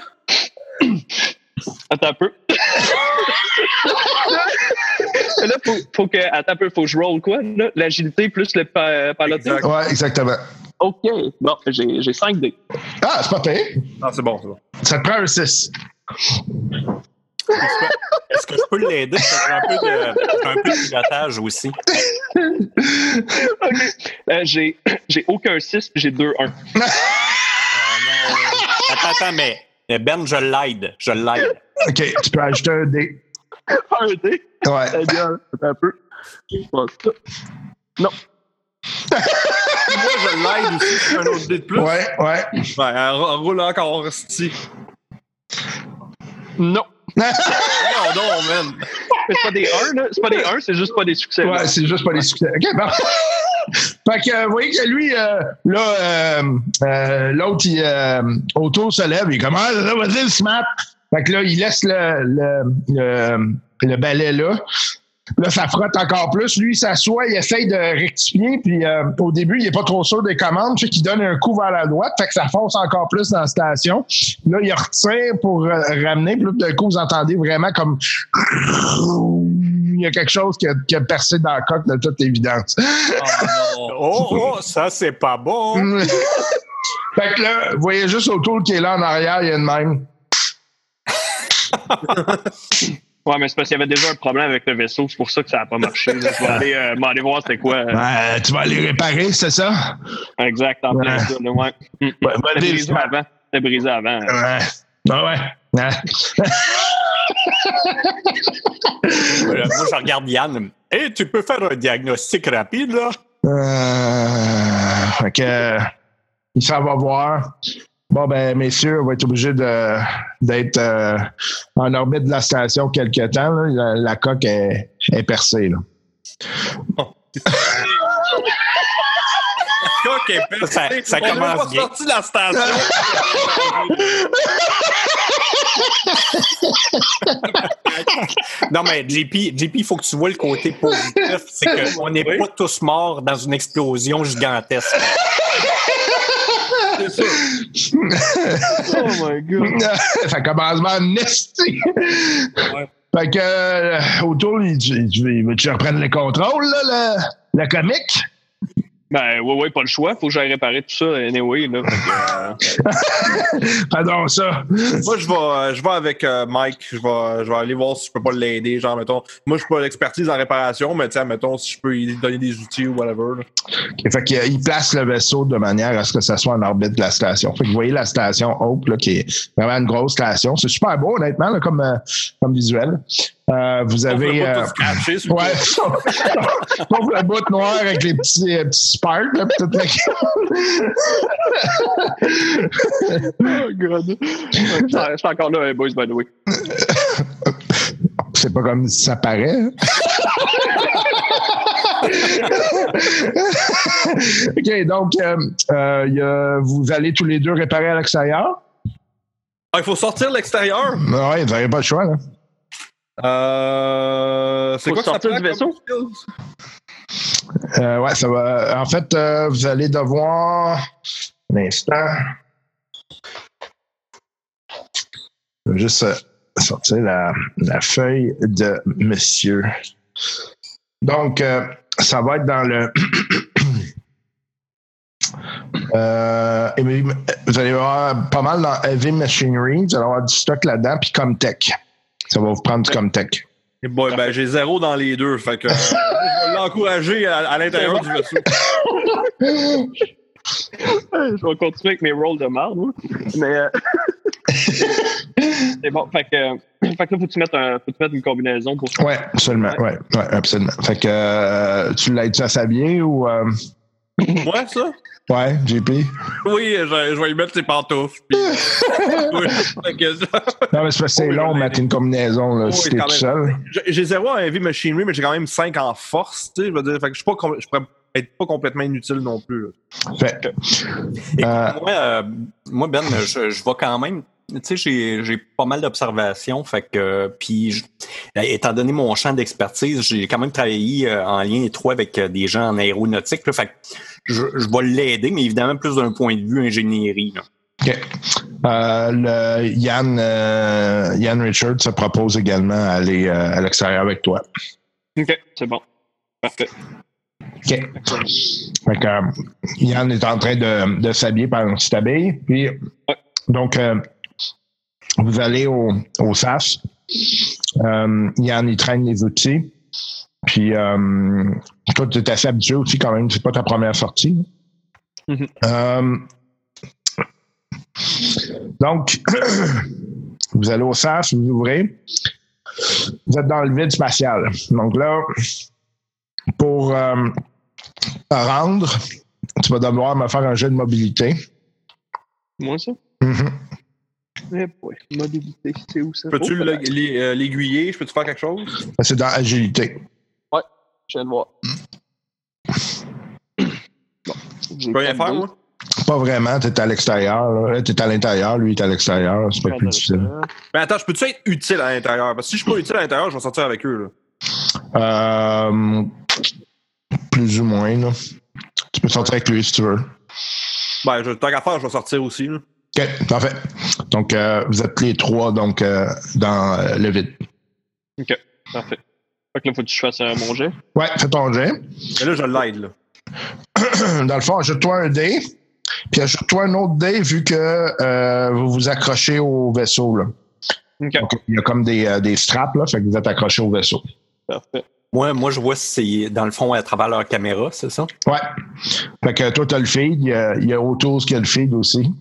Attends un peu. là, faut, faut que, attends un peu, faut que je roll quoi? là? L'agilité plus le pa- pilotage? Exact. Ouais, exactement. OK. Bon, j'ai j'ai 5 dés. Ah, c'est pas pire. Ah, c'est bon, c'est bon. Ça te prend un 6. Est-ce que je peux l'aider? Un peu de, un peu de pilotage aussi. Euh, j'ai j'ai aucun 6 puis j'ai 2 1. Attends, attends, mais mais Ben, je l'aide. Je l'aide. OK, tu peux ajouter un dé. Un dé? Ouais. Très bien. Un peu. Non. Moi, je l'aide aussi, c'est un autre dé de plus. Ouais, ouais. Ouais, elle roule encore, sti. Non. Non, non, man. Mais c'est pas des 1, là. C'est pas des 1, c'est juste pas des succès. là. Ouais, c'est juste pas les succès. OK, bon. Fait que, vous voyez que lui, euh, là, euh, euh, l'autre, il, euh, autour se lève, il commence, ah, vas-y, le smart. Fait que là, il laisse le, le, le, le balai là. Là, ça frotte encore plus. Lui, il s'assoit, il essaye de rectifier, puis euh, au début, il est pas trop sûr des commandes, fait qu'il donne un coup vers la droite, fait que ça fonce encore plus dans la station. Là, il retire pour euh, ramener, puis là, d'un coup, vous entendez vraiment comme il y a quelque chose qui a, qui a percé dans la coque de toute évidence. Oh, oh, ça, c'est pas bon. fait que là, vous voyez juste autour qui est là en arrière, il y a une même. Ouais, mais c'est parce qu'il y avait déjà un problème avec le vaisseau. C'est pour ça que ça n'a pas marché. Je vais aller, euh, aller voir c'était quoi. euh, Ben, tu vas aller réparer, c'est ça? Exact, en plein Ouais. ça. Ouais. Mm. Ouais, ben, C'était brisé avant. C'était brisé avant. Ouais. Ah ouais. Ouais. Voilà, moi, je regarde Yann. Hé, tu peux faire un diagnostic rapide, là? Euh, fait que, il s'en va voir. Bon, ben, messieurs, on va être obligé de, d'être euh, en orbite de la station quelque temps. là. La, la coque est, est percée. Là. Coq est percé. Ça- ça On commence pas bien. sorti de la station. Non, mais JP, JP, il faut que tu vois le côté positif. C'est qu'on n'est Oui. pas tous morts dans une explosion gigantesque. C'est sûr. Oh my god. ça commence à nester. Ouais. Fait que, euh, autour, il veut que je reprenne le contrôle, là, le, le comique? Ben, ouais, ouais, pas le choix. Faut que j'aille réparer tout ça, anyway. Là. Fait que, euh, Fais donc ça. Moi, je vais, euh, je vais avec euh, Mike. Je vais, je vais aller voir si je peux pas l'aider. Genre, mettons, moi, je suis pas l'expertise en réparation, mais tiens, mettons, si je peux lui donner des outils ou whatever. là. Ok, Fait qu'il place le vaisseau de manière à ce que ça soit en orbite de la station. Fait que vous voyez la station Hope, là, qui est vraiment une grosse station. C'est super beau, honnêtement, là, comme, euh, comme visuel. Euh, vous avez. euh. Ouais, la boîte noire avec les petits, euh, petits sparks, là, pis tout le- Oh god. Je suis encore là, boys, by the way. C'est pas comme si ça paraît. hein? OK, donc, euh, euh, il y a- vous allez tous les deux réparer à l'extérieur? Ah, il faut sortir l'extérieur? Oui, vous n'avez pas le choix, là. Euh, c'est Faut quoi que ça sortir prend du vaisseau? Euh, ouais, ça va. En fait, euh, vous allez devoir. Un instant. Je vais juste euh, sortir la, la feuille de monsieur. Donc, euh, ça va être dans le. Euh, vous allez avoir pas mal dans Heavy Machinery. Vous allez avoir du stock là-dedans, puis Comtech. Ça va vous prendre du Comtech. Eh boy, ben, j'ai zéro dans les deux. Fait que, l'encourager à, à l'intérieur du vaisseau. Je vais continuer avec mes rolls de marde. Mais. euh, C'est bon. Fait que, euh, fait que là, faut que tu mettes, un, faut que tu mettes une combinaison pour ça. Ouais, absolument. Ouais, ouais, absolument. Fait que euh, tu l'as-tu à s'habiller ou. euh, Ouais, ça? Ouais, JP. Oui, je, je vais lui mettre ses pantoufles. puis, euh, oui, Non, mais c'est Oui, long de mettre une combinaison là, si t'es tout seul. J'ai- zéro en heavy machinery, mais j'ai quand même 5 en force. Je veux dire, fait que je suis pas, com- je pourrais être pas complètement inutile non plus. Fait Écoute, Euh, moi, euh, moi, Ben, je, je vais quand même tu sais, j'ai, j'ai pas mal d'observations. Fait que, puis, je- étant donné mon champ d'expertise, j'ai quand même travaillé euh, en lien étroit avec euh, des gens en aéronautique. Là, fait que je, je vais l'aider, mais évidemment plus d'un point de vue ingénierie. là. OK. Euh, le Yann, euh, Yann Richard se propose également à aller euh, à l'extérieur avec toi. OK, c'est bon. Parfait. OK. Fait que, euh, Yann est en train de, de s'habiller pendant que tu t'habilles. Puis, donc, euh, vous allez au, au SAS. Euh, Yann, il traîne les outils. Puis, euh, toi, tu es assez habitué aussi quand même. C'est pas ta première sortie. Mhm. Euh, donc, vous allez au SAS, vous ouvrez. Vous êtes dans le vide spatial. Donc là, pour euh, te rendre, tu vas devoir me faire un jeu de mobilité. Moi, ça? Mhm. Eh boy, mobilité, c'est où ça? Peux-tu Oh, euh, l'aiguiller? Je peux-tu faire quelque chose? C'est dans agilité. Je viens de voir. Bon, Je peux rien faire, moi? Pas vraiment, tu es à l'extérieur. Tu es à l'intérieur, lui est à l'extérieur. C'est pas plus difficile. Mais attends, je peux-tu être utile à l'intérieur? Parce que si je suis pas utile à l'intérieur, je vais sortir avec eux. Là. Euh, plus ou moins. Là. Tu peux sortir avec lui si tu veux. Ben, je, tant qu'à faire, je vais sortir aussi. Là. OK, parfait. Donc, euh, vous êtes les trois donc, euh, dans euh, le vide. OK, parfait. Fait que là, faut que je fasse euh, mon jet. Ouais, fais ton jet. Mais là, je l'aide. là. Dans le fond, ajoute-toi un dé. Puis ajoute-toi un autre dé vu que euh, vous vous accrochez au vaisseau. Là. OK, Donc, il y a comme des, euh, des straps, là, fait que vous êtes accrochés au vaisseau. parfait. Moi, moi, je vois si c'est dans le fond à travers leur caméra, c'est ça? Ouais. Fait que toi, tu as le feed. Il y a, il y a Autos qui a le feed aussi.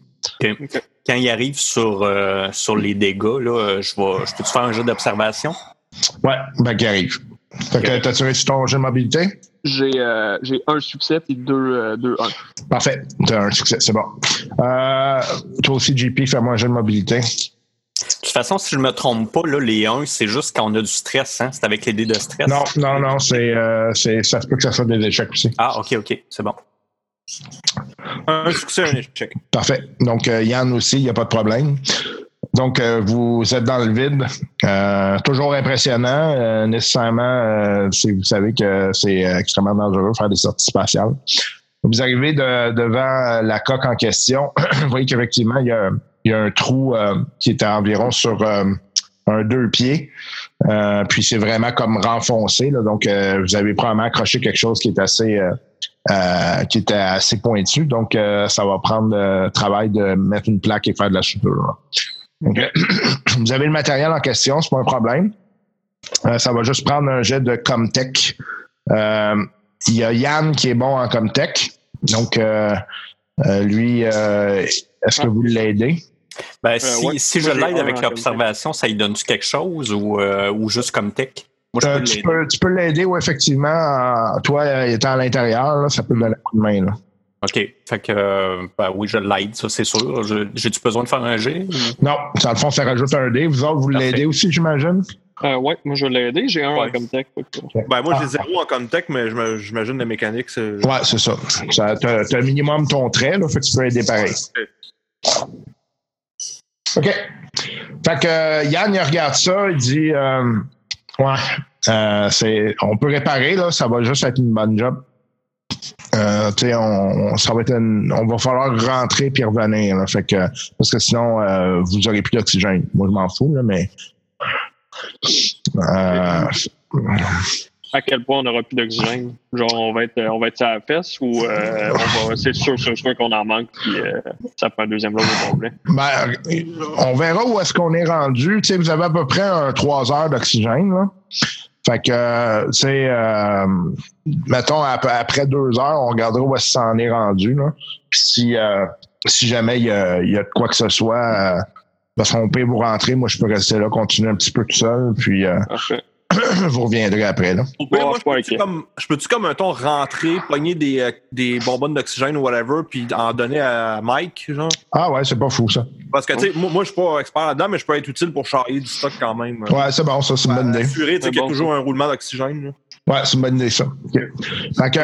OK. Quand il arrive sur, euh, sur les dégâts, là, euh, je vais. Je peux-tu faire un jeu d'observation? Ouais, ben qui arrive. Fait que t'as tiré sur ton jeu de mobilité? J'ai euh, j'ai un succès et deux, euh, deux un. Parfait. T'as un succès, c'est bon. Euh, toi aussi, JP, fais-moi un jeu de mobilité. De toute façon, si je me trompe pas, là, les 1, c'est juste quand on a du stress, hein? C'est avec les dés de stress. Non, non, non, c'est, euh, c'est, ça se peut que ça soit des échecs aussi. Ah, ok, ok, c'est bon. Un succès, un échec. Parfait. Donc, euh, Yann aussi, il n'y a pas de problème. Donc, euh, vous êtes dans le vide. Euh, toujours impressionnant. Nécessairement, vous savez que c'est extrêmement dangereux de faire des sorties spatiales. Vous arrivez de- devant la coque en question. vous voyez qu'effectivement, il y a, un trou qui est à environ sur un deux pieds. Puis c'est vraiment comme renfoncé. donc, vous avez probablement accroché quelque chose qui est assez euh, euh, qui était assez pointu. Donc, euh, ça va prendre le travail de mettre une plaque et faire de la. Donc, vous avez le matériel en question, c'est pas un problème. Euh, ça va juste prendre un jet de Comtech. Euh, Il y a Yann qui est bon en Comtech. Donc, euh, euh, lui, euh, est-ce que vous l'aidez? Ben, si, ouais. si je l'aide avec l'observation, ça lui donne-tu quelque chose ou, euh, ou juste comme tech? Moi, je Euh, peux tu, peux, tu peux l'aider, oui, effectivement. en- toi, euh, étant à l'intérieur, là, ça peut donner un coup de main. Là. OK. Fait que, euh, ben oui, je l'aide, ça, c'est sûr. Je- J'ai-tu besoin de faire un jet? ou- Non, dans le fond, ça rajoute un dé. Vous autres, vous Parfait. l'aidez aussi, j'imagine? Euh, ouais, moi je l'ai aidé. J'ai un Ouais. en Comtech. Ben, moi, j'ai Ah. zéro en Comtech, mais j'imagine la mécanique, c'est. Ouais, c'est ça. ça t'as, t'as minimum ton trait, là, fait que tu peux aider pareil. OK. Fait que euh, Yann, il regarde ça, il dit euh, Ouais, euh, c'est, on peut réparer, là, ça va juste être une bonne job. Euh, on, ça va être une- on va falloir rentrer puis revenir, là, fait que, parce que sinon, euh, vous aurez plus d'oxygène. Moi, je m'en fous, là, mais. Euh, À quel point on n'aura plus d'oxygène? Genre, on va être, on va être sur la fesse ou euh, on va, c'est sûr, sûr, sûr qu'on en manque puis euh, ça prend un deuxième lot au complet. Ben, on verra où est-ce qu'on est rendu. Tu sais, vous avez à peu près un 3 heures d'oxygène. Là. Fait que, euh, tu sais, euh, mettons, ap- après deux heures, on regardera où est-ce que ça en est rendu. Là. Puis si, euh, si jamais il y a, y a de quoi que ce soit, euh, parce qu'on peut vous rentrer, moi, je peux rester là, continuer un petit peu tout seul, puis euh. vous reviendrez après. Là. Moi, je peux-tu comme, je peux-tu comme un ton rentrer, pogner des, euh, des bonbonnes d'oxygène ou whatever, puis en donner à Mike, genre? Ah ouais, c'est pas fou, ça. Parce que, tu sais, moi, moi, je suis pas expert là-dedans, mais je peux être utile pour charrier du stock quand même. Ouais, c'est bon, ça, c'est une bonne idée. Assurer, tu sais, C'est qu'il y a bon, toujours un roulement d'oxygène. Ouais, c'est une bonne idée, ça. Fait que,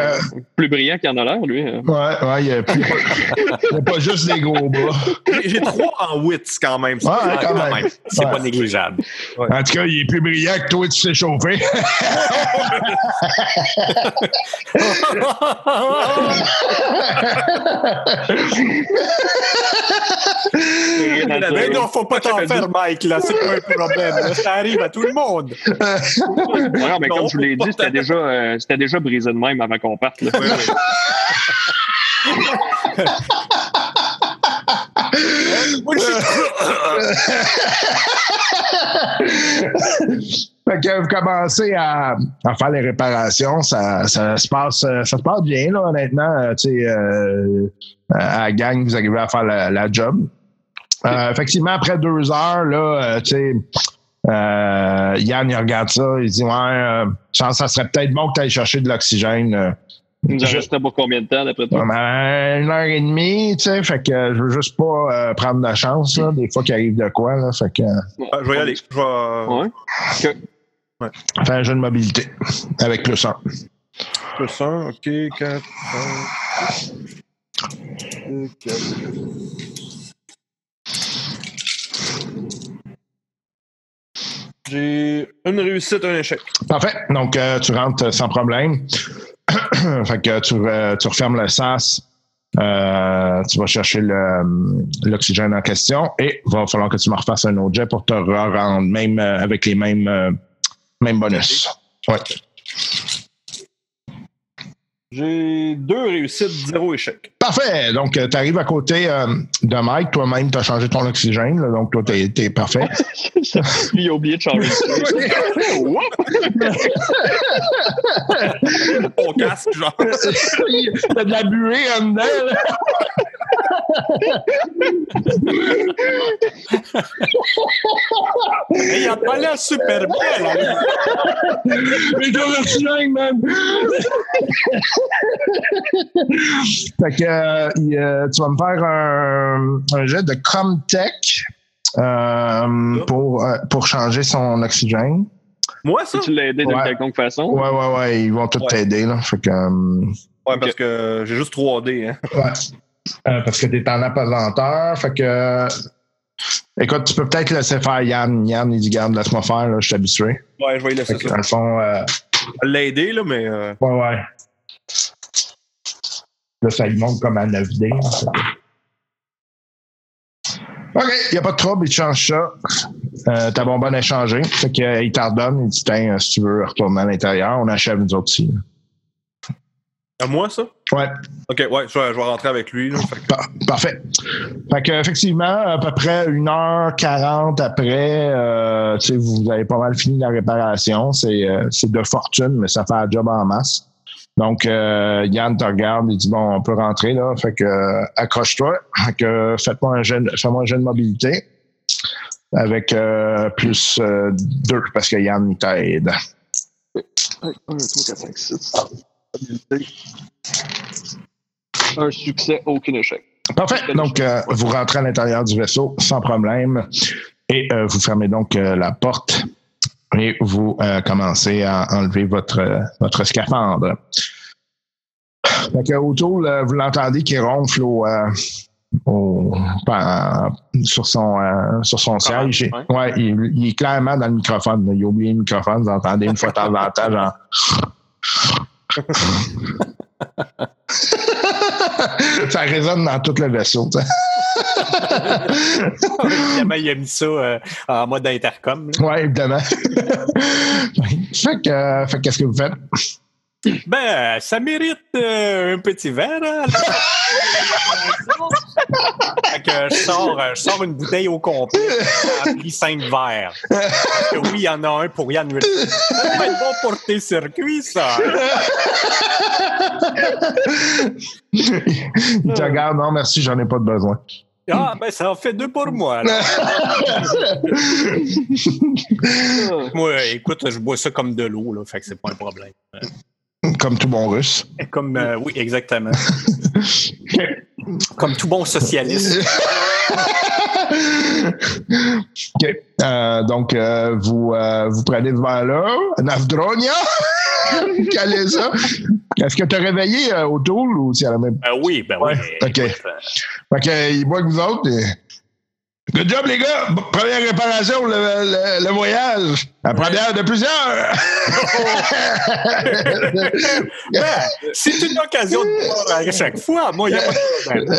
Plus brillant qu'il en a l'air, lui. euh. ouais, ouais, il n'y a, plus- il y a pas juste des gros bras. J'ai- trois en wits quand même. Ouais, Ah, quand quand même. même. C'est Ouais. pas négligeable. En tout cas, il est plus brillant que toi, tu sais chauffer. Mais non, faut pas t'en faire, Mike, là. C'est pas un problème. Ça arrive à tout le monde. Ouais, non, mais Non, comme je vous l'ai dit, c'était déjà, euh, c'était déjà brisé de même avant qu'on parte. là. Moi, Fait que vous commencez à, à faire les réparations, ça, ça se passe, euh, ça se passe bien là, honnêtement. Euh, tu sais, euh, à la gang, vous arrivez à faire la, la job. Euh, effectivement, après deux heures, là, euh, tu sais, euh, Yann il regarde ça, il dit ouais, euh, je pense que ça serait peut-être bon que tu ailles chercher de l'oxygène. euh, Il nous restait pour combien de temps, d'après toi? À une heure et demie, tu sais, fait que je veux juste pas euh, prendre de chance, là, des fois qu'il arrive de quoi, là, fait que Ah, je vais y aller. Je vais. Ouais. faire un jeu de mobilité avec plus un. Plus un, ok, 4, 5, J'ai une réussite, un échec. Parfait. Donc, euh, tu rentres sans problème. fait que tu, euh, tu refermes le sas. euh, tu vas chercher l'oxygène en question et il va falloir que tu me refasses un autre jet pour te rendre même avec les mêmes, mêmes bonus. Ouais. J'ai deux réussites, zéro échec. Parfait. Donc, tu arrives à côté euh, de Mike. Toi-même, tu as changé ton oxygène. là. donc, toi, tu es, parfait. Il a oublié de changer de Mon casque, genre. Il y a de la buée en dedans. là. Hey, il a pas l'air super bien, là. Mais ton oxygène, man! fait que euh, euh, tu vas me faire un, un jet de Comtech euh, pour, euh, pour changer son oxygène. Moi, ça? Tu l'as aidé Ouais. quelconque façon? Ouais, ouais, ouais, ils vont tous Ouais. t'aider. Là. Fait que, euh, Ouais, parce que j'ai juste 3D. Hein. ouais. Euh, parce que tu es en apesanteur. Fait que. écoute, tu peux peut-être laisser faire Yann. Yann, il dit Garde, laisse-moi faire, là, je suis habitué. Ouais, je vais y laisser Fait que, ça. dans le fond, euh, Je vais L'aider, là, mais. euh, Ouais, ouais. Là, ça lui montre comme à 9D. là. OK, il n'y a pas de trouble, il te change ça. Euh, ta bonbonne est changée. Fait qu'il t'en redonne. Il dit Tiens, euh, si tu veux retourner à l'intérieur, on achève nous autres aussi. À moi, ça? Ouais, Ok, ouais, je vais, je vais rentrer avec lui. Là, Fait que- par- parfait. Fait que, effectivement, à peu près 1h40 après, euh, tu sais, vous avez pas mal fini la réparation. C'est euh, c'est de fortune, mais ça fait un job en masse. Donc, euh, Yann te regarde, il dit bon, on peut rentrer là. Fait que euh, accroche-toi. Que faites-moi un jeune, fais-moi un jeu de mobilité avec euh, plus euh, deux parce que Yann il t'aide. 1, 2, 3, 4, 5, 6. Un succès, aucun échec. Parfait. Donc, euh, vous rentrez à l'intérieur du vaisseau sans problème et euh, vous fermez donc euh, la porte et vous euh, commencez à enlever votre, euh, votre scaphandre. Autour, là, vous l'entendez qui ronfle au, euh, au- sur son, sur son siège. Et- ouais. Ouais, il, il est clairement dans le microphone. là. Il a oublié le microphone. Vous entendez une fois de temps en temps, genre. Ça résonne dans tout le vaisseau. Évidemment, il a mis ça euh, en mode intercom. Oui, évidemment. fait que, euh, fait que qu'est-ce que vous faites? Ben, ça mérite euh, un petit verre. Hein, fait que je sors, euh, je sors une bouteille au complet, remplie cinq verres. Parce que oui, il y en a un pour Yann Wilson. Ça va être bon pour tes circuits, ça. Il te regarde, non, merci, j'en ai pas de besoin. Ah, ben, ça en fait deux pour moi. là. Moi, écoute, je bois ça comme de l'eau, là, fait que c'est pas un problème. Comme tout bon russe. Comme, euh, oui, exactement. Comme tout bon socialiste. OK. Euh, donc, euh, vous, euh, vous prenez ce verre-là. Navdronia. caler ça. Est-ce que tu as réveillé euh, O'Toole ou c'est à la même? Euh, oui, ben oui. Ok. Fait que, il voit que vous autres. et- Good job, les gars! Première réparation, le, le- le voyage. La première de plusieurs. ben, c'est une occasion de voir à chaque fois. Moi, il n'y a pas de problème.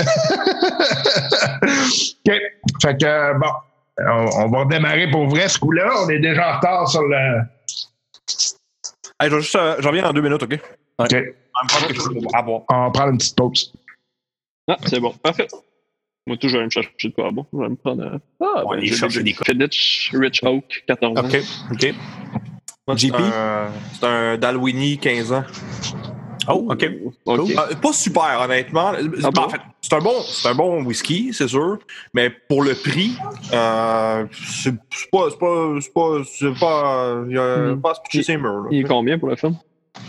OK. Fait que, euh, bon, on, on va redémarrer pour vrai ce coup-là. On est déjà en retard sur le. Hey, je juste, euh, j'en reviens dans deux minutes, OK? OK. On va prendre une petite pause. Ah, c'est bon. Parfait. Moi, tout, je vais me chercher de quoi bon. Je vais me prendre. euh, Ah, On aller j'ai chercher des Fiddich Rich Oak, 14 ans. OK, OK. Moi, c'est JP? un- C'est un Dalwini 15 ans. Oh, OK. Ok. Euh, pas super, honnêtement. Ah bon? En fait, c'est un bon, c'est un bon whisky, c'est sûr, mais pour le prix, euh, c'est pas, c'est pas, c'est pas, c'est pas, euh, il y a Hmm. pas. Il est combien pour le film?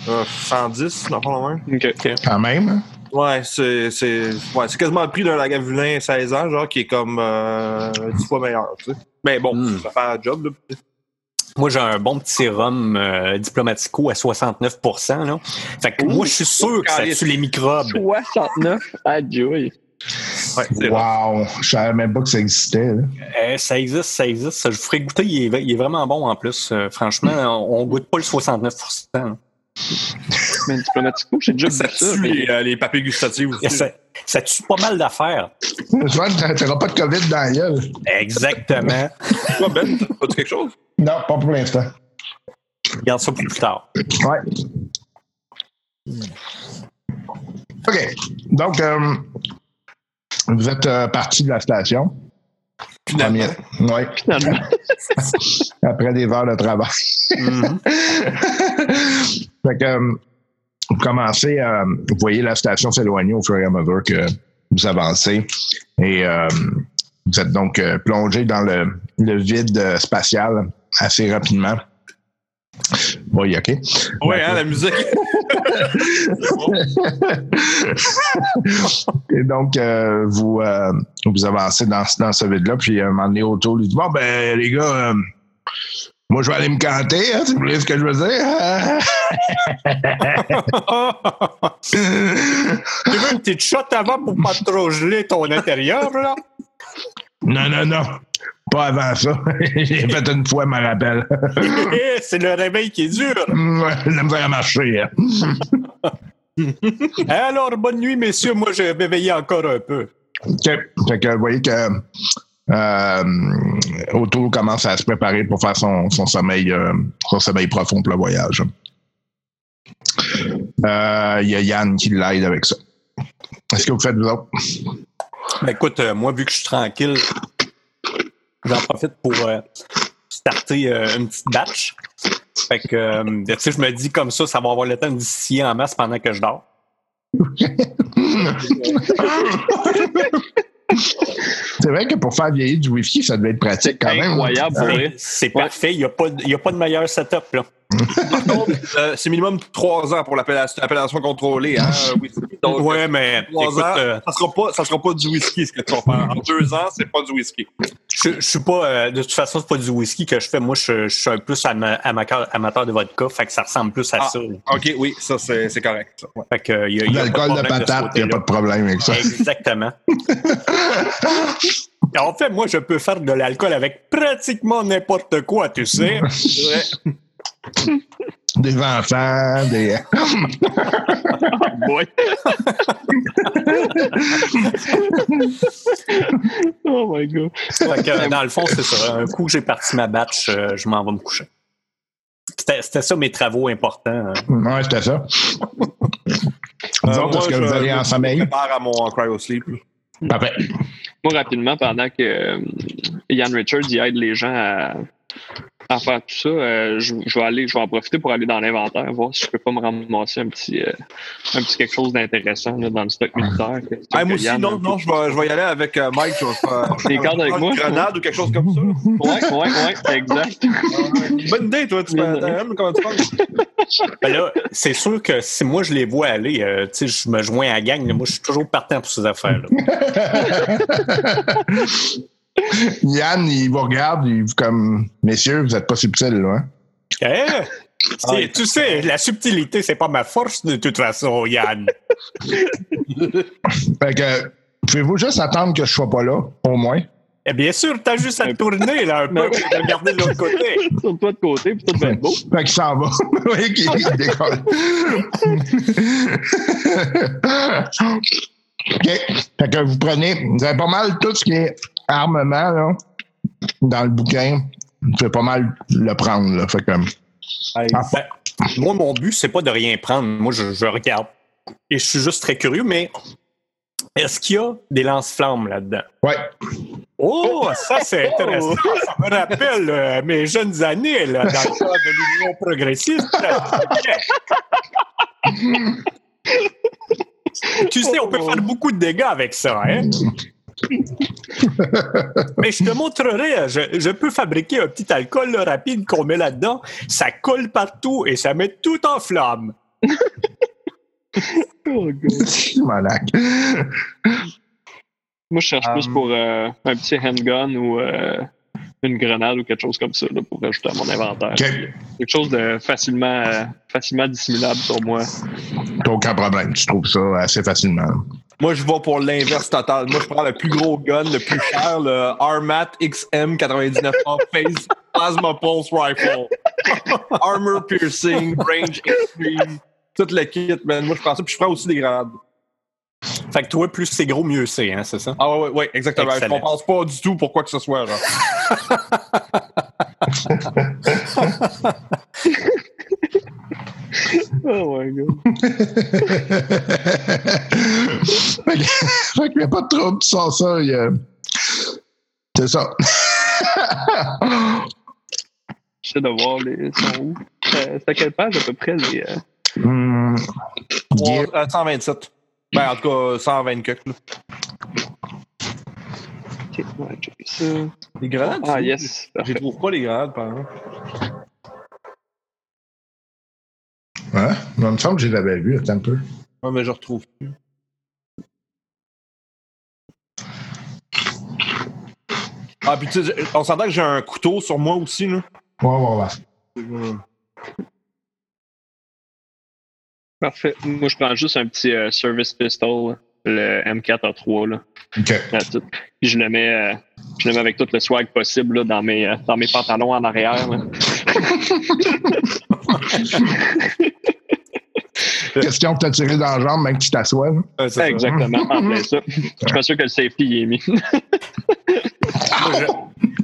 Euh, 110, dans le fond, même. Ok. Quand même. Ouais, c'est, c'est, ouais, c'est quasiment le prix d'un Lagavulin 16 ans, genre, qui est comme euh, 10 fois meilleur, tu sais. Mais bon, Hmm. ça fait un job, là. Moi, j'ai un bon petit rhum euh, diplomatico à 69 là. Fait que moi, je suis sûr que ça tue les microbes. 69? Adjoy. Ouais, c'est vrai. Wow. Je savais même pas que ça existait. là. Euh, ça existe, ça existe. Je vous ferai goûter, il est, il est vraiment bon en plus. Euh, franchement, on, on goûte pas le 69 hein. Mais diplomatico, j'ai déjà Ça ça. tue mais- les, euh, les papilles gustatives aussi. ça, ça tue pas mal d'affaires. Tu n'auras pas de COVID dans la gueule. Exactement. Toi, Ben, t'as- as-tu quelque chose? Non, pas pour l'instant. Regarde ça pour plus tard. Ouais. OK. Donc, euh, vous êtes euh, parti de la station. Finalement. Oui. Finalement. Après des heures de travail. Mhm. fait que euh, vous commencez à. Vous voyez la station s'éloigner au fur et à mesure que vous avancez. Et euh, vous êtes donc euh, plongé dans le, le vide euh, spatial assez rapidement. Oui, OK. Ouais, hein, la musique. Et donc, euh, vous, euh, vous avancez dans, dans ce vide-là, puis à un moment donné, autour, il dit Bon, ben, les gars, euh, moi, je vais aller me canter, hein, si vous voyez ce que je veux dire? tu veux une petite shot avant pour pas trop geler ton intérieur, là? non, non, non. Pas avant ça. J'ai fait une fois, rappelle. Eh, C'est le réveil qui est dur. De la misère à marcher. hein. Alors, bonne nuit, messieurs. Moi, je vais veiller encore un peu. OK. Fait que vous voyez que euh, Otto commence à se préparer pour faire son, son sommeil euh, son sommeil profond pour le voyage. Euh, Il y a Yann qui l'aide avec ça. Est-ce que vous faites vous autres? Ben, écoute, euh, moi, vu que je suis tranquille, j'en profite pour euh, starter euh, une petite batch. Fait que, euh, tu sais, je me dis comme ça, ça va avoir le temps de distiller en masse pendant que je dors. C'est vrai que pour faire vieillir du Wi-Fi, ça devait être pratique quand même. Incroyable, C'est- parfait. Il n'y a, pas de- il y a pas de meilleur setup, là. Par contre, euh, c'est minimum 3 ans pour l'appellation appellation contrôlée. Hein, whisky. Donc, ouais, mais trois écoute, ans, euh, ça sera pas, ça sera pas du whisky ce que tu vas faire. En deux ans, c'est pas du whisky. je, je suis pas. euh, de toute façon, c'est pas du whisky que je fais. Moi, je, je suis un plus ama- amateur, amateur de vodka. Fait que ça ressemble plus à Ah. ça. là. Ok, oui, ça c'est c'est correct. Ouais. Fait que, euh, il y a- y L'alcool de patate, il n'y a pas de problème avec ça. Exactement. en fait, moi, je peux faire de l'alcool avec pratiquement n'importe quoi, tu sais. Des enfants, des. Boy. oh my god. Fait que, euh, dans le fond, c'est ça. Un coup que j'ai parti ma batch, euh, je m'en vais me coucher. C'était ça mes travaux importants. hein. Ouais, c'était ça. Vous Euh, est-ce que moi, vous je- allez en je sommeil? me prépare à mon cryo sleep. Parfait. Moi, rapidement, pendant que Ian Richards il aide les gens à, à faire tout ça, euh, je, je vais aller, je vais en profiter pour aller dans l'inventaire, voir si je peux pas me ramasser un petit, euh, un petit quelque chose d'intéressant là, dans le stock militaire. que- Ah, moi aussi, non, non, je vais, je vais y aller avec euh, Mike. Je vais faire avec une moi? grenade ou quelque chose comme ça. Ouais, ouais, ouais, exact. Bonne idée, toi. Tu t'as- comment tu penses? Ben là, c'est sûr que si moi je les vois aller, euh, tu sais, je me joins à la gang. là. moi, je suis toujours partant pour ces affaires-là. Yann, il vous regarde, il vous comme Messieurs, vous êtes pas subtils, là. Hein? Eh, C'est- tu sais, la subtilité, c'est pas ma force de toute façon, Yann. Fait que, pouvez-vous juste attendre que je sois pas là, au moins? Eh bien sûr, t'as juste à te tourner là, un peu pour regarder de l'autre côté. Sur toi de côté, puis tout va être beau. Fait qu'il s'en va. oui, qu'il il décolle. OK. Fait que vous prenez, vous avez pas mal tout ce qui est armement, là, dans le bouquin. Vous pouvez pas mal le prendre, là. Fait que, Ben, moi, mon but, c'est pas de rien prendre. Moi, je, je regarde. Et je suis juste très curieux, mais est-ce qu'il y a des lance-flammes là-dedans? ouais. Oh, ça, c'est intéressant. Ça me rappelle euh, mes jeunes années là, dans le cadre de l'Union progressiste. tu sais, on peut faire beaucoup de dégâts avec ça, hein? Mais je te montrerai, je, je peux fabriquer un petit alcool là, rapide qu'on met là-dedans. Ça colle partout et ça met tout en flamme. Oh. Moi, je cherche plus Um, pour euh, un petit handgun ou euh, une grenade ou quelque chose comme ça là, pour rajouter à mon inventaire. Quelque chose de facilement, euh, facilement dissimulable sur moi. T'as aucun problème. Tu trouves ça assez facilement. Moi, je vais pour l'inverse total. Moi, je prends le plus gros gun, le plus cher, le Armat XM 99 Phase Plasma Pulse Rifle. Armor piercing, range extreme, tout le kit, man. Moi, je prends ça, puis je prends aussi des grenades. Fait que toi, plus c'est gros, mieux c'est, hein, c'est ça? Ah ouais, ouais, ouais, exactement. Excellent. Je compense pas du tout pour quoi que ce soit. Genre. Oh my God. fait que- fait qu'il n'y a pas de trouble, tu sens ça. il y a- C'est ça. J'essaie de voir les sont où. Euh, C'est à quelle page à peu près les. Trois- Guy- euh, 127. Ben, en tout cas, 120 cucks, là. Ok, ouais, checker ça. Les grenades? Ah yes, Je parfait. trouve pas les grenades, par exemple. Hein? Il me semble que je l'avais vu. Attends un peu. Ouais, mais je retrouve plus. Ah, puis tu sais, on s'entend que j'ai un couteau sur moi aussi, là. Ouais, ouais, ouais. Parfait. Moi, je prends juste un petit euh, service pistol, le M4A3. Là. OK. Je le mets, euh, je le mets avec tout le swag possible là, dans, mes, euh, dans mes pantalons en arrière. là. Question de te tirer dans la jambe, même que tu ça. Exactement, en plein ça. Je suis pas sûr que le safety y est mis. Moi, je,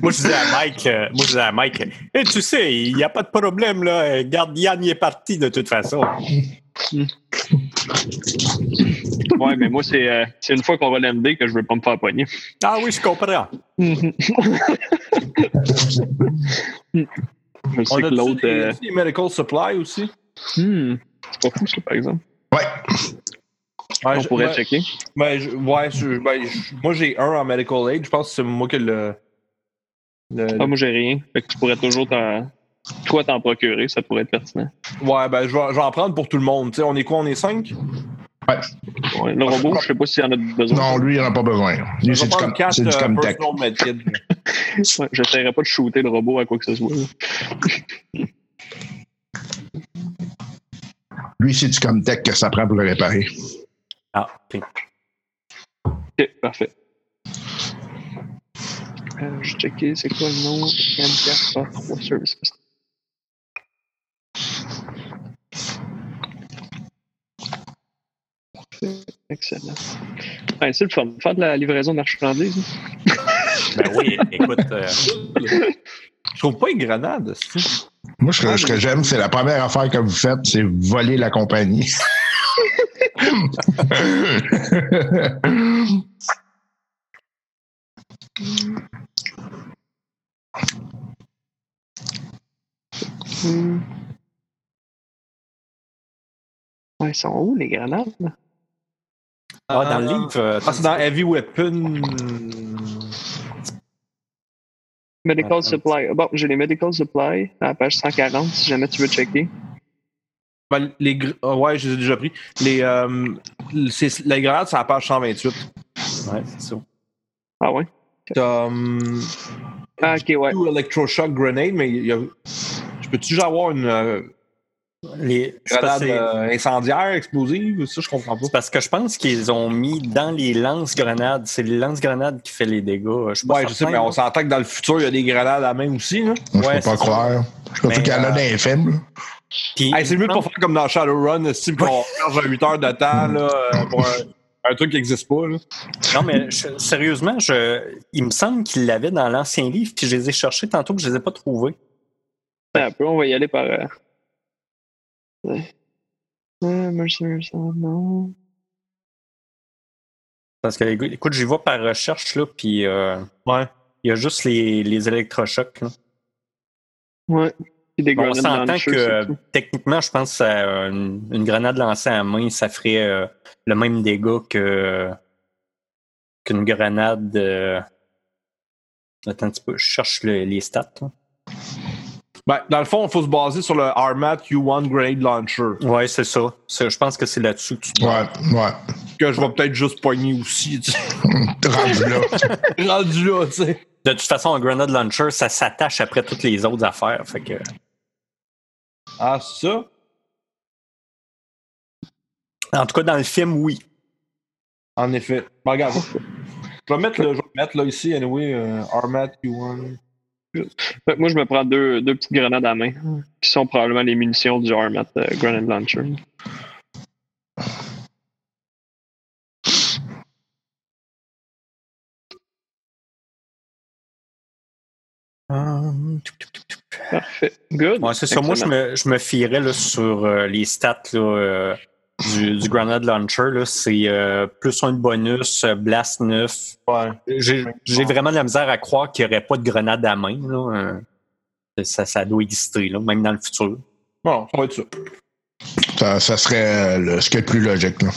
moi, je disais à Mike, euh, moi, je disais à Mike, Eh, tu sais, il n'y a pas de problème, là. Garde, Yann, il est parti de toute façon. ouais, mais moi, c'est euh, c'est une fois qu'on va l'MD que je veux pas me faire pogner. Ah oui, je comprends. Je sais On que a l'autre. des, euh, des medical supply aussi? hmm, c'est pas fou, ça, par exemple. Ouais. Ouais, On je- pourrait ben, checker. Ben, je- ouais, je- ben, je- moi j'ai un en medical aid. Je pense que c'est moi qui le. le- Ah, moi, j'ai rien. Fait que tu pourrais toujours t'en. Toi, t'en procurer, ça pourrait être pertinent. Ouais, ben, je vais, je vais en prendre pour tout le monde. Tu sais, on est quoi? On est cinq? Ouais. Ouais, le robot, je sais pas s'il y en a besoin. Non, lui, il n'en a pas besoin. Lui, c'est du, com- quatre c'est du euh, Comtech. Ouais, J'essaierai pas de shooter le robot à quoi que ce soit. Lui, c'est du Comtech que ça prend pour le réparer? Ah, ok. Ok, parfait. Euh, je checké, c'est quoi le nom? M4A3 Service Pistol. Parfait, Excellent. Ouais, c'est le fun. Faire de la livraison de marchandises. Ben oui, écoute, euh, Je trouve pas une grenade. Moi, ce que, ce que j'aime, c'est la première affaire que vous faites, c'est voler la compagnie. Hmm. Ouais, ils sont où les grenades? là? ah, dans le livre. euh, Ah, c'est dans Heavy Weapon. Medical Ah, Supply. Bon, j'ai les Medical Supply à la page 140 si jamais tu veux checker. Ben, les gr- ah ouais, je les ai déjà pris. Les, euh, c'est- les grenades, c'est à la page 128. Ouais, c'est ça. Ah ouais? T'as, hum, Ah, ok, ouais. Two Electroshock Grenade, mais il y a- je peux-tu juste avoir une, euh, Les, c'est parce, Grenade que- euh, incendiaire, explosive, ça, je comprends pas. c'est parce que je pense qu'ils ont mis dans les lance-grenades. C'est les lance-grenades qui fait les dégâts. Je suis pas Ouais, je sais, mais on s'entend que dans le futur, il y a des grenades à la main aussi. Là. Moi, Ouais, je peux pas croire. Surtout Mais, qu'il y en a euh, films. Hey, c'est mieux de pas faire comme dans Shadowrun, si qu'on charge à 8 heures de temps là, euh, pour un, un truc qui n'existe pas. Là. Non, mais je- sérieusement, je, il me semble qu'il l'avait dans l'ancien livre, puis je les ai cherchés tantôt, puis je les ai pas trouvés. Un peu, on va y aller par. Ouais. Mercy, Mercy, non. Parce que, écoute, j'y vais par recherche, là, puis euh, Ouais. il y a juste les, les électrochocs. Là. Ouais. Puis des Bon, on s'entend que euh, techniquement, je pense que euh, une, une grenade lancée à main, ça ferait euh, le même dégât que qu'une grenade. euh, Attends un petit peu, je cherche le- les stats. Ben, dans le fond, il faut se baser sur le Armat Q1 Grenade Launcher, Ouais, c'est ça. C'est- Je pense que c'est là-dessus que tu Ouais, ouais. que je vais peut-être juste pogner aussi. tu sais. Rendu là. Rendu là, tu sais. De toute façon, un grenade launcher, ça s'attache après toutes les autres affaires. Fait que. Ah, ça? En tout cas, dans le film, oui. En effet. Ben, regarde. Je vais mettre le je vais mettre là ici, anyway, euh, Armat Q1. Moi, je me prends deux, deux petites grenades à main, qui sont probablement les munitions du Armat euh, Grenade Launcher. Parfait. Good. Ouais, c'est ça. Moi, je me, je me fierais là, sur euh, les stats là, euh, du, du Grenade Launcher. là. C'est euh, plus un bonus, euh, Blast 9. Ouais. J'ai vraiment de la misère à croire qu'il n'y aurait pas de grenade à main. Là. Euh, Ça, ça doit exister, là, même dans le futur. Bon, ça va être ça. Ça, ça serait le, ce qui est le plus logique. Là.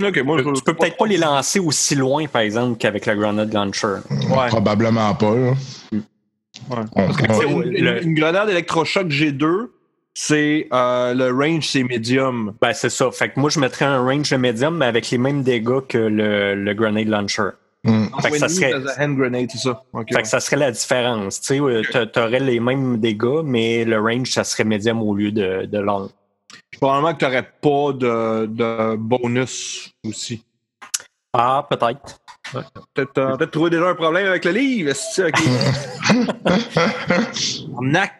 Ok, moi, je Tu peux peut-être pas les lancer aussi loin, par exemple, qu'avec le Grenade Launcher. Ouais. Probablement pas. Là. Ouais. On- on- sais, une, une- une grenade électrochoc G2, c'est euh, le range, c'est médium. Ben, c'est ça. Fait que moi, je mettrais un range de médium, mais avec les mêmes dégâts que le, le Grenade Launcher. Hmm. Fait que ça serait- hand grenade, ça. Fait ouais. que ça serait la différence. Tu sais, t'aurais les mêmes dégâts, mais le range, ça serait médium au lieu de, de long. Probablement que tu n'aurais pas de, de bonus aussi. Ah, peut-être. Peut-être euh, peut-être trouver déjà un problème avec le livre. est-ce que- ok? Arnaque.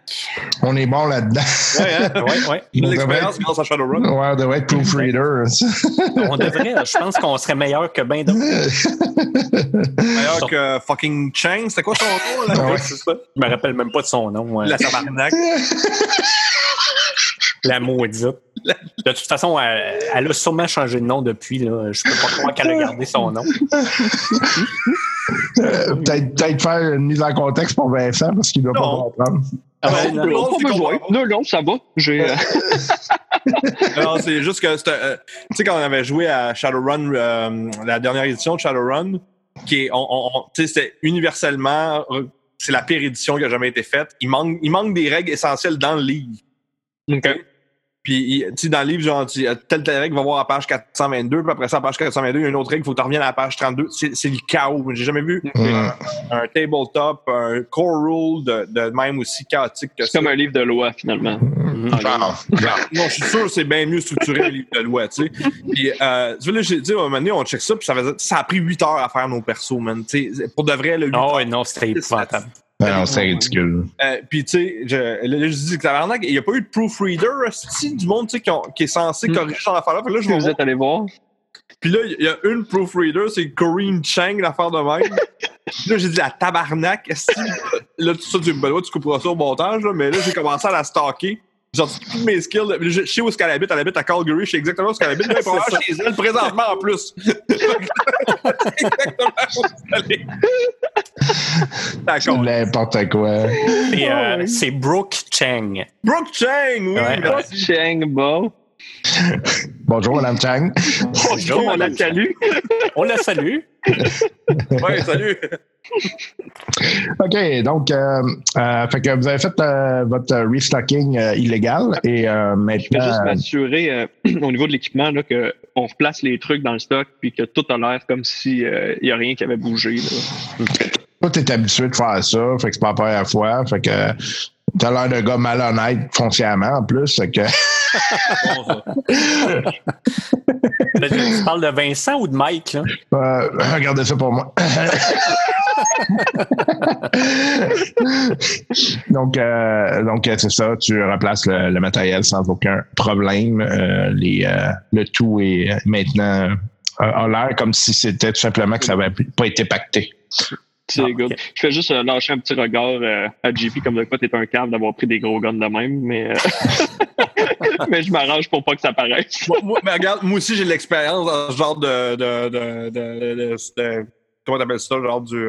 On est bon là-dedans. Ouais, hein? Ouais, ouais. L'expérience devrait- grâce à Shadowrun. Ouais, on devrait être proofreader. On devrait, je pense qu'on serait meilleur que bien d'autres. Meilleur que fucking Chang. C'était quoi son nom? Là? Ouais. Je me rappelle même pas de son nom. ouais. La tabarnak. La maudite. De toute façon, elle, elle a sûrement changé de nom depuis. Là. Je peux pas croire qu'elle a gardé son nom. Euh, Peut-être peut-être faire une mise en contexte pour Vincent parce qu'il ne doit Non. pas comprendre. Ah, ben, non. non. Pas c'est besoin. qu'on- Non, non, ça va. J'ai. euh, non, c'est juste que c'était. euh, tu sais, quand on avait joué à Shadowrun, euh, la dernière édition de Shadowrun, qui est. On, on- on- tu sais, c'était universellement. euh, C'est la pire édition qui a jamais été faite. Il manque, il manque des règles essentielles dans le livre. Puis, tu sais, dans le livre, genre, tu- telle, telle règle va voir à page 422, puis après ça, à page 422, il y a une autre règle, il faut que tu reviennes à la page 32. C'est c'est le chaos. J'ai jamais vu Hmm. un tabletop, un core rule de, de même aussi chaotique que C'est ça. comme un livre de loi, finalement. Genre, Non, je suis sûr que c'est bien mieux structuré un livre de loi, tu sais. Puis, euh, tu vois, là, j'ai dit, à un moment donné, on check ça, puis ça, faisait- ça a pris 8 heures à faire nos persos, man. Tu sais, pour de vrai, le 8 Ah heures. ouais, non, c'était épouvantable. Ben non, c'est ridicule. Euh, puis, tu sais, je, là, je dis que tabarnak, il n'y a pas eu de proofreader, esti, du monde, tu sais, qui, ont- qui est censé Mm. corriger son affaire-là. Puis là, je Si vous voir. êtes allé voir? Puis là, il y a une proofreader, c'est Corinne Chang, l'affaire de même. Là, j'ai dit, la tabarnak. Là, tout ça, tu, ben, ouais, tu couperas ça au montage, là, mais là, j'ai commencé à la stalker. J'ai sorti toutes mes skills. Je, je sais où est-ce qu'elle habite. Elle habite à Calgary. Je sais exactement où est-ce qu'elle habite. Est probablement chez elle présentement en plus. exactement où. N'importe quoi. Euh, c'est Brooke Chang. Brooke Chang, oui. Ouais. merci. Cheng Bo. Bonjour, Madame Chang. Bonjour, on la salue. On la salue. Ouais, salut. OK, donc, euh, euh, fait que vous avez fait euh, votre restocking euh, illégal et euh, Je vais juste maintenant. m'assurer euh, au niveau de l'équipement qu'on replace les trucs dans le stock puis que tout a l'air comme si il n'y a rien qui avait bougé. Là. Toi, t'es habitué de faire ça, fait que c'est pas la première fois. Fait que T'as l'air d'un gars malhonnête foncièrement en plus. Que... Tu parles de Vincent ou de Mike, là? Euh, regardez ça pour moi. donc, euh, donc euh, c'est ça. Tu remplaces le, le matériel sans aucun problème. Euh, les, le tout est maintenant a l'air comme si c'était tout simplement que ça n'avait pas été pacté. C'est Ah, good. ok. Je fais juste euh, lâcher un petit regard euh, à JP comme de quoi t'es un cave d'avoir pris des gros guns de même, mais, euh, mais je m'arrange pour pas que ça paraisse. Moi- moi- mais regarde, moi aussi, j'ai de l'expérience dans ce genre de. de, de, de, de- de- comment t'appelles ça? Genre du.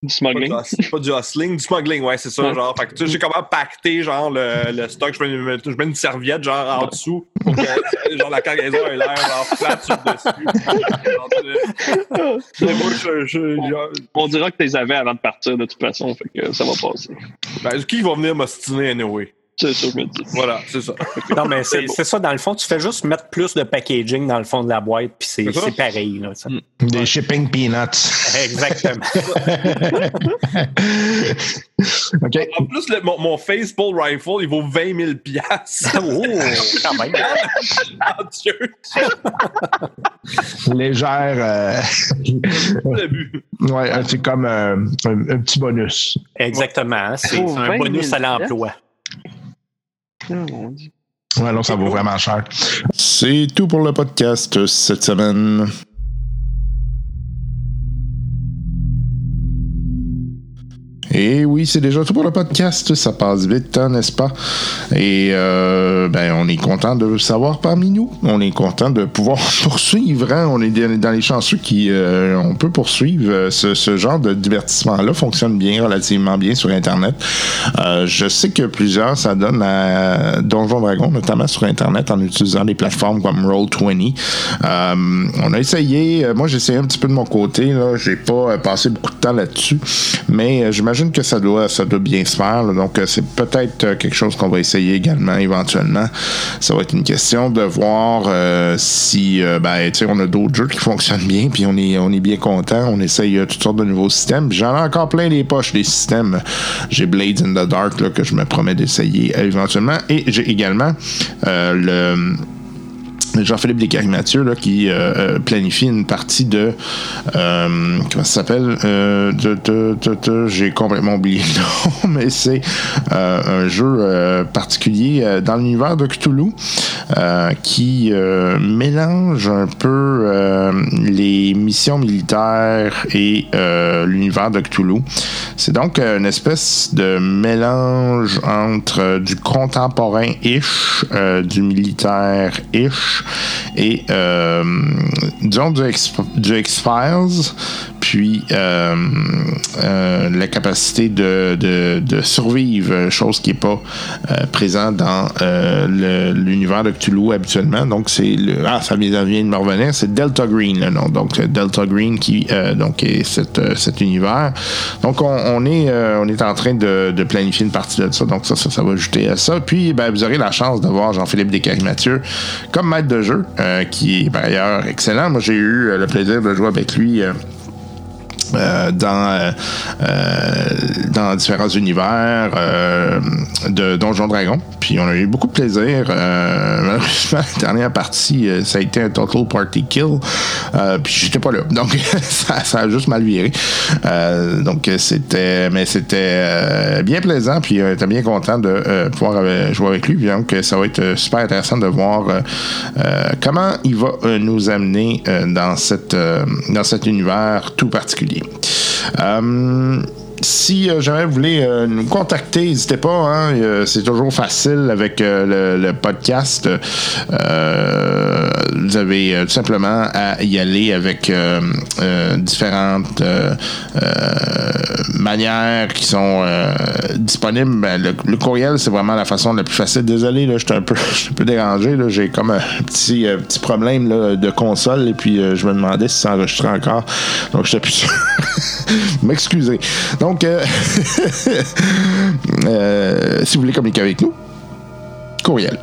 Du pas, smuggling. du hus- pas du hustling, du smuggling, ouais, c'est ça. Genre, fait que tu sais, j'ai comment pacter, genre, le, le stock. Je mets, une- je mets une serviette, genre, en dessous, pour que, genre, la cargaison ait l'air, genre, flat sur le dessus. Genre, tu je. je- je- On dira que t'es avais avant de partir de toute façon, fait que ça va passer. ben, qui va venir m'ostiner, anyway? C'est ça, je me dis. Voilà, c'est ça. Non, mais c'est c'est ça, dans le fond, tu fais juste mettre plus de packaging dans le fond de la boîte, puis c'est pareil. Là, ça. Des shipping peanuts. Exactement. En plus, le- mon, mon Facepole Rifle, il vaut 20 000 piastres. oh, quand même. Dieu, Légère. euh, ouais, c'est comme euh, un, un petit bonus. Exactement. C'est Oh, c'est un 20 000 bonus à l'emploi. Mon Dieu. Ouais, non, ça vaut vraiment cher. C'est tout pour le podcast cette semaine. Et oui, c'est déjà tout pour le podcast. Ça passe vite, hein, n'est-ce pas? Et euh, ben, on est content de savoir parmi nous. On est content de pouvoir poursuivre. hein. On est dans les chanceux qui euh, on peut poursuivre euh, ce, genre de divertissement-là. Fonctionne bien, relativement bien sur Internet. Je sais que plusieurs, ça donne à Donjon Dragon, notamment sur Internet, en utilisant des plateformes comme Roll20. Euh, on a essayé. moi, j'ai essayé un petit peu de mon côté. Là, j'ai pas passé beaucoup de temps là-dessus, mais euh, que ça doit, ça doit bien se faire. donc, euh, c'est peut-être euh, quelque chose qu'on va essayer également éventuellement. Ça va être une question de voir euh, si, ben, tu sais, on a d'autres jeux qui fonctionnent bien, puis on est, on est bien content. On essaye toutes sortes de nouveaux systèmes. J'en ai encore plein les poches des systèmes. J'ai Blades in the Dark là, que je me promets d'essayer éventuellement, et j'ai également le Jean-Philippe Descaries-Mathieu là, qui euh, euh, planifie une partie de euh, comment ça s'appelle? Euh, j'ai complètement oublié le nom mais c'est un jeu particulier dans l'univers de Cthulhu qui mélange un peu les missions militaires et l'univers de Cthulhu. C'est donc une espèce de mélange entre du contemporain-ish, du militaire-ish et, euh, disons, du, X- du X-Files, puis euh, euh, la capacité de, de, survivre, euh, chose qui n'est pas présente dans l'univers de Cthulhu habituellement. Donc, c'est le. Ah, ça vient, de me revenir, c'est Delta Green, le nom. Donc, Delta Green qui donc, est cet, univers. Donc, on, est, on est en train de, planifier une partie de ça. Donc, ça, ça, ça va ajouter à ça. Puis, ben, vous aurez la chance de voir Jean-Philippe Descaries-Mathieu comme maître de jeu, qui est par ailleurs excellent. Moi, j'ai eu le plaisir de jouer avec lui. Euh, dans, euh, euh, dans différents univers euh, de Donjon Dragon. Puis on a eu beaucoup de plaisir. Euh, malheureusement, la dernière partie, ça a été un total party kill. Puis j'étais pas là. Donc ça, a juste mal viré. Donc c'était mais c'était bien plaisant. Puis on était bien content de pouvoir jouer avec lui. Donc ça va être super intéressant de voir comment il va nous amener dans, cette, dans cet univers tout particulier. Euh, si euh, jamais vous voulez euh, nous contacter, n'hésitez pas. hein, euh, c'est toujours facile avec le, podcast. Vous avez tout simplement à y aller avec différentes manières qui sont disponibles. Ben, le, courriel, c'est vraiment la façon la plus facile. Désolé, je suis un peu, dérangé. J'ai comme un petit, problème de console et puis je me demandais si ça enregistrait encore. Donc, je plus sûr. M'excuser. Donc, euh, euh, si vous voulez communiquer avec nous, courriel.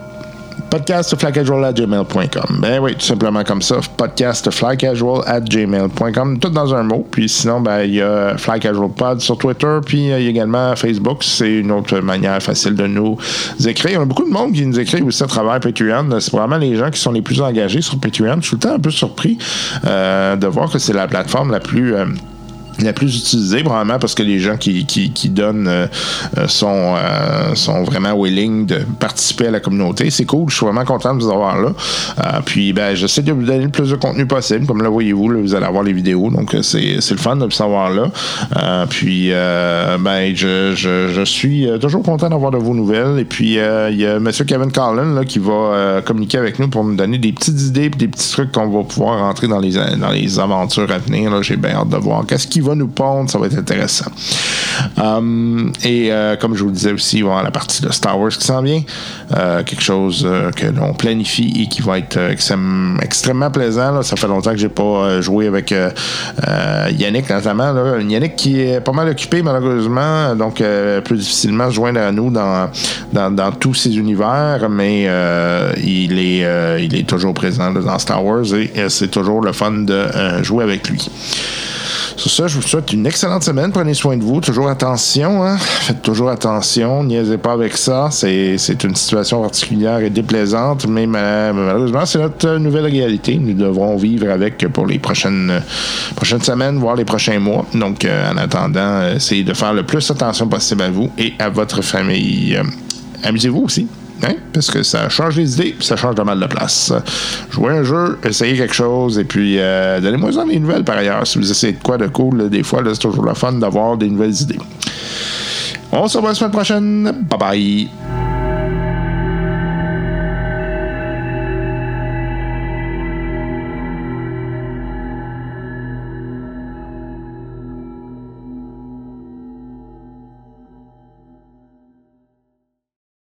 podcastflycasual@gmail.com. Ben oui, tout simplement comme ça. Podcastflycasual@gmail.com, tout dans un mot. Puis sinon, ben il y a Fly Casual Pod sur Twitter, puis il y a également Facebook. C'est une autre manière facile de nous écrire. On a beaucoup de monde qui nous écrit aussi à travers Patreon. C'est vraiment les gens qui sont les plus engagés sur Patreon. Je suis tout le temps un peu surpris euh, de voir que c'est la plateforme la plus la plus utilisée, probablement parce que les gens qui, qui, donnent euh, euh, sont, euh, sont vraiment willing de participer à la communauté. C'est cool, je suis vraiment content de vous avoir là. Puis ben, j'essaie de vous donner le plus de contenu possible. Comme là, voyez-vous, là, vous allez avoir les vidéos, donc c'est, c'est le fun de vous savoir là. Puis ben, je, je, suis toujours content d'avoir de vos nouvelles. Et puis il y a M. Kevin Carlin là, qui va communiquer avec nous pour nous donner des petites idées et des petits trucs qu'on va pouvoir rentrer dans les, dans les aventures à venir. Là. J'ai bien hâte de voir qu'est-ce qui va nous pondre, ça va être intéressant. Um, et euh, comme je vous le disais aussi, il va avoir la partie de Star Wars qui s'en vient. Euh, quelque chose euh, que l'on planifie et qui va être extrêmement, plaisant. Ça fait longtemps que j'ai pas joué avec Yannick notamment. Yannick qui est pas mal occupé malheureusement, donc plus difficilement se joindre à nous dans, dans, tous ces univers, mais il, est, il est toujours présent dans Star Wars et c'est toujours le fun de jouer avec lui. Sur ça, je vous souhaite une excellente semaine. Prenez soin de vous. Toujours attention. Hein? Faites toujours attention. Niaisez pas avec ça. C'est, une situation particulière et déplaisante, mais ma- malheureusement, c'est notre nouvelle réalité. Nous devrons vivre avec pour les prochaines, prochaines semaines, voire les prochains mois. Donc, euh, en attendant, euh, essayez de faire le plus attention possible à vous et à votre famille. Euh, amusez-vous aussi. Hein? Parce que ça change les idées, puis ça change de mal de place. Jouez un jeu, essayez quelque chose, et puis euh, donnez-moi ça des nouvelles par ailleurs. Si vous essayez de quoi de cool, des fois, c'est toujours le fun d'avoir des nouvelles idées. On se revoit la semaine prochaine. Bye bye.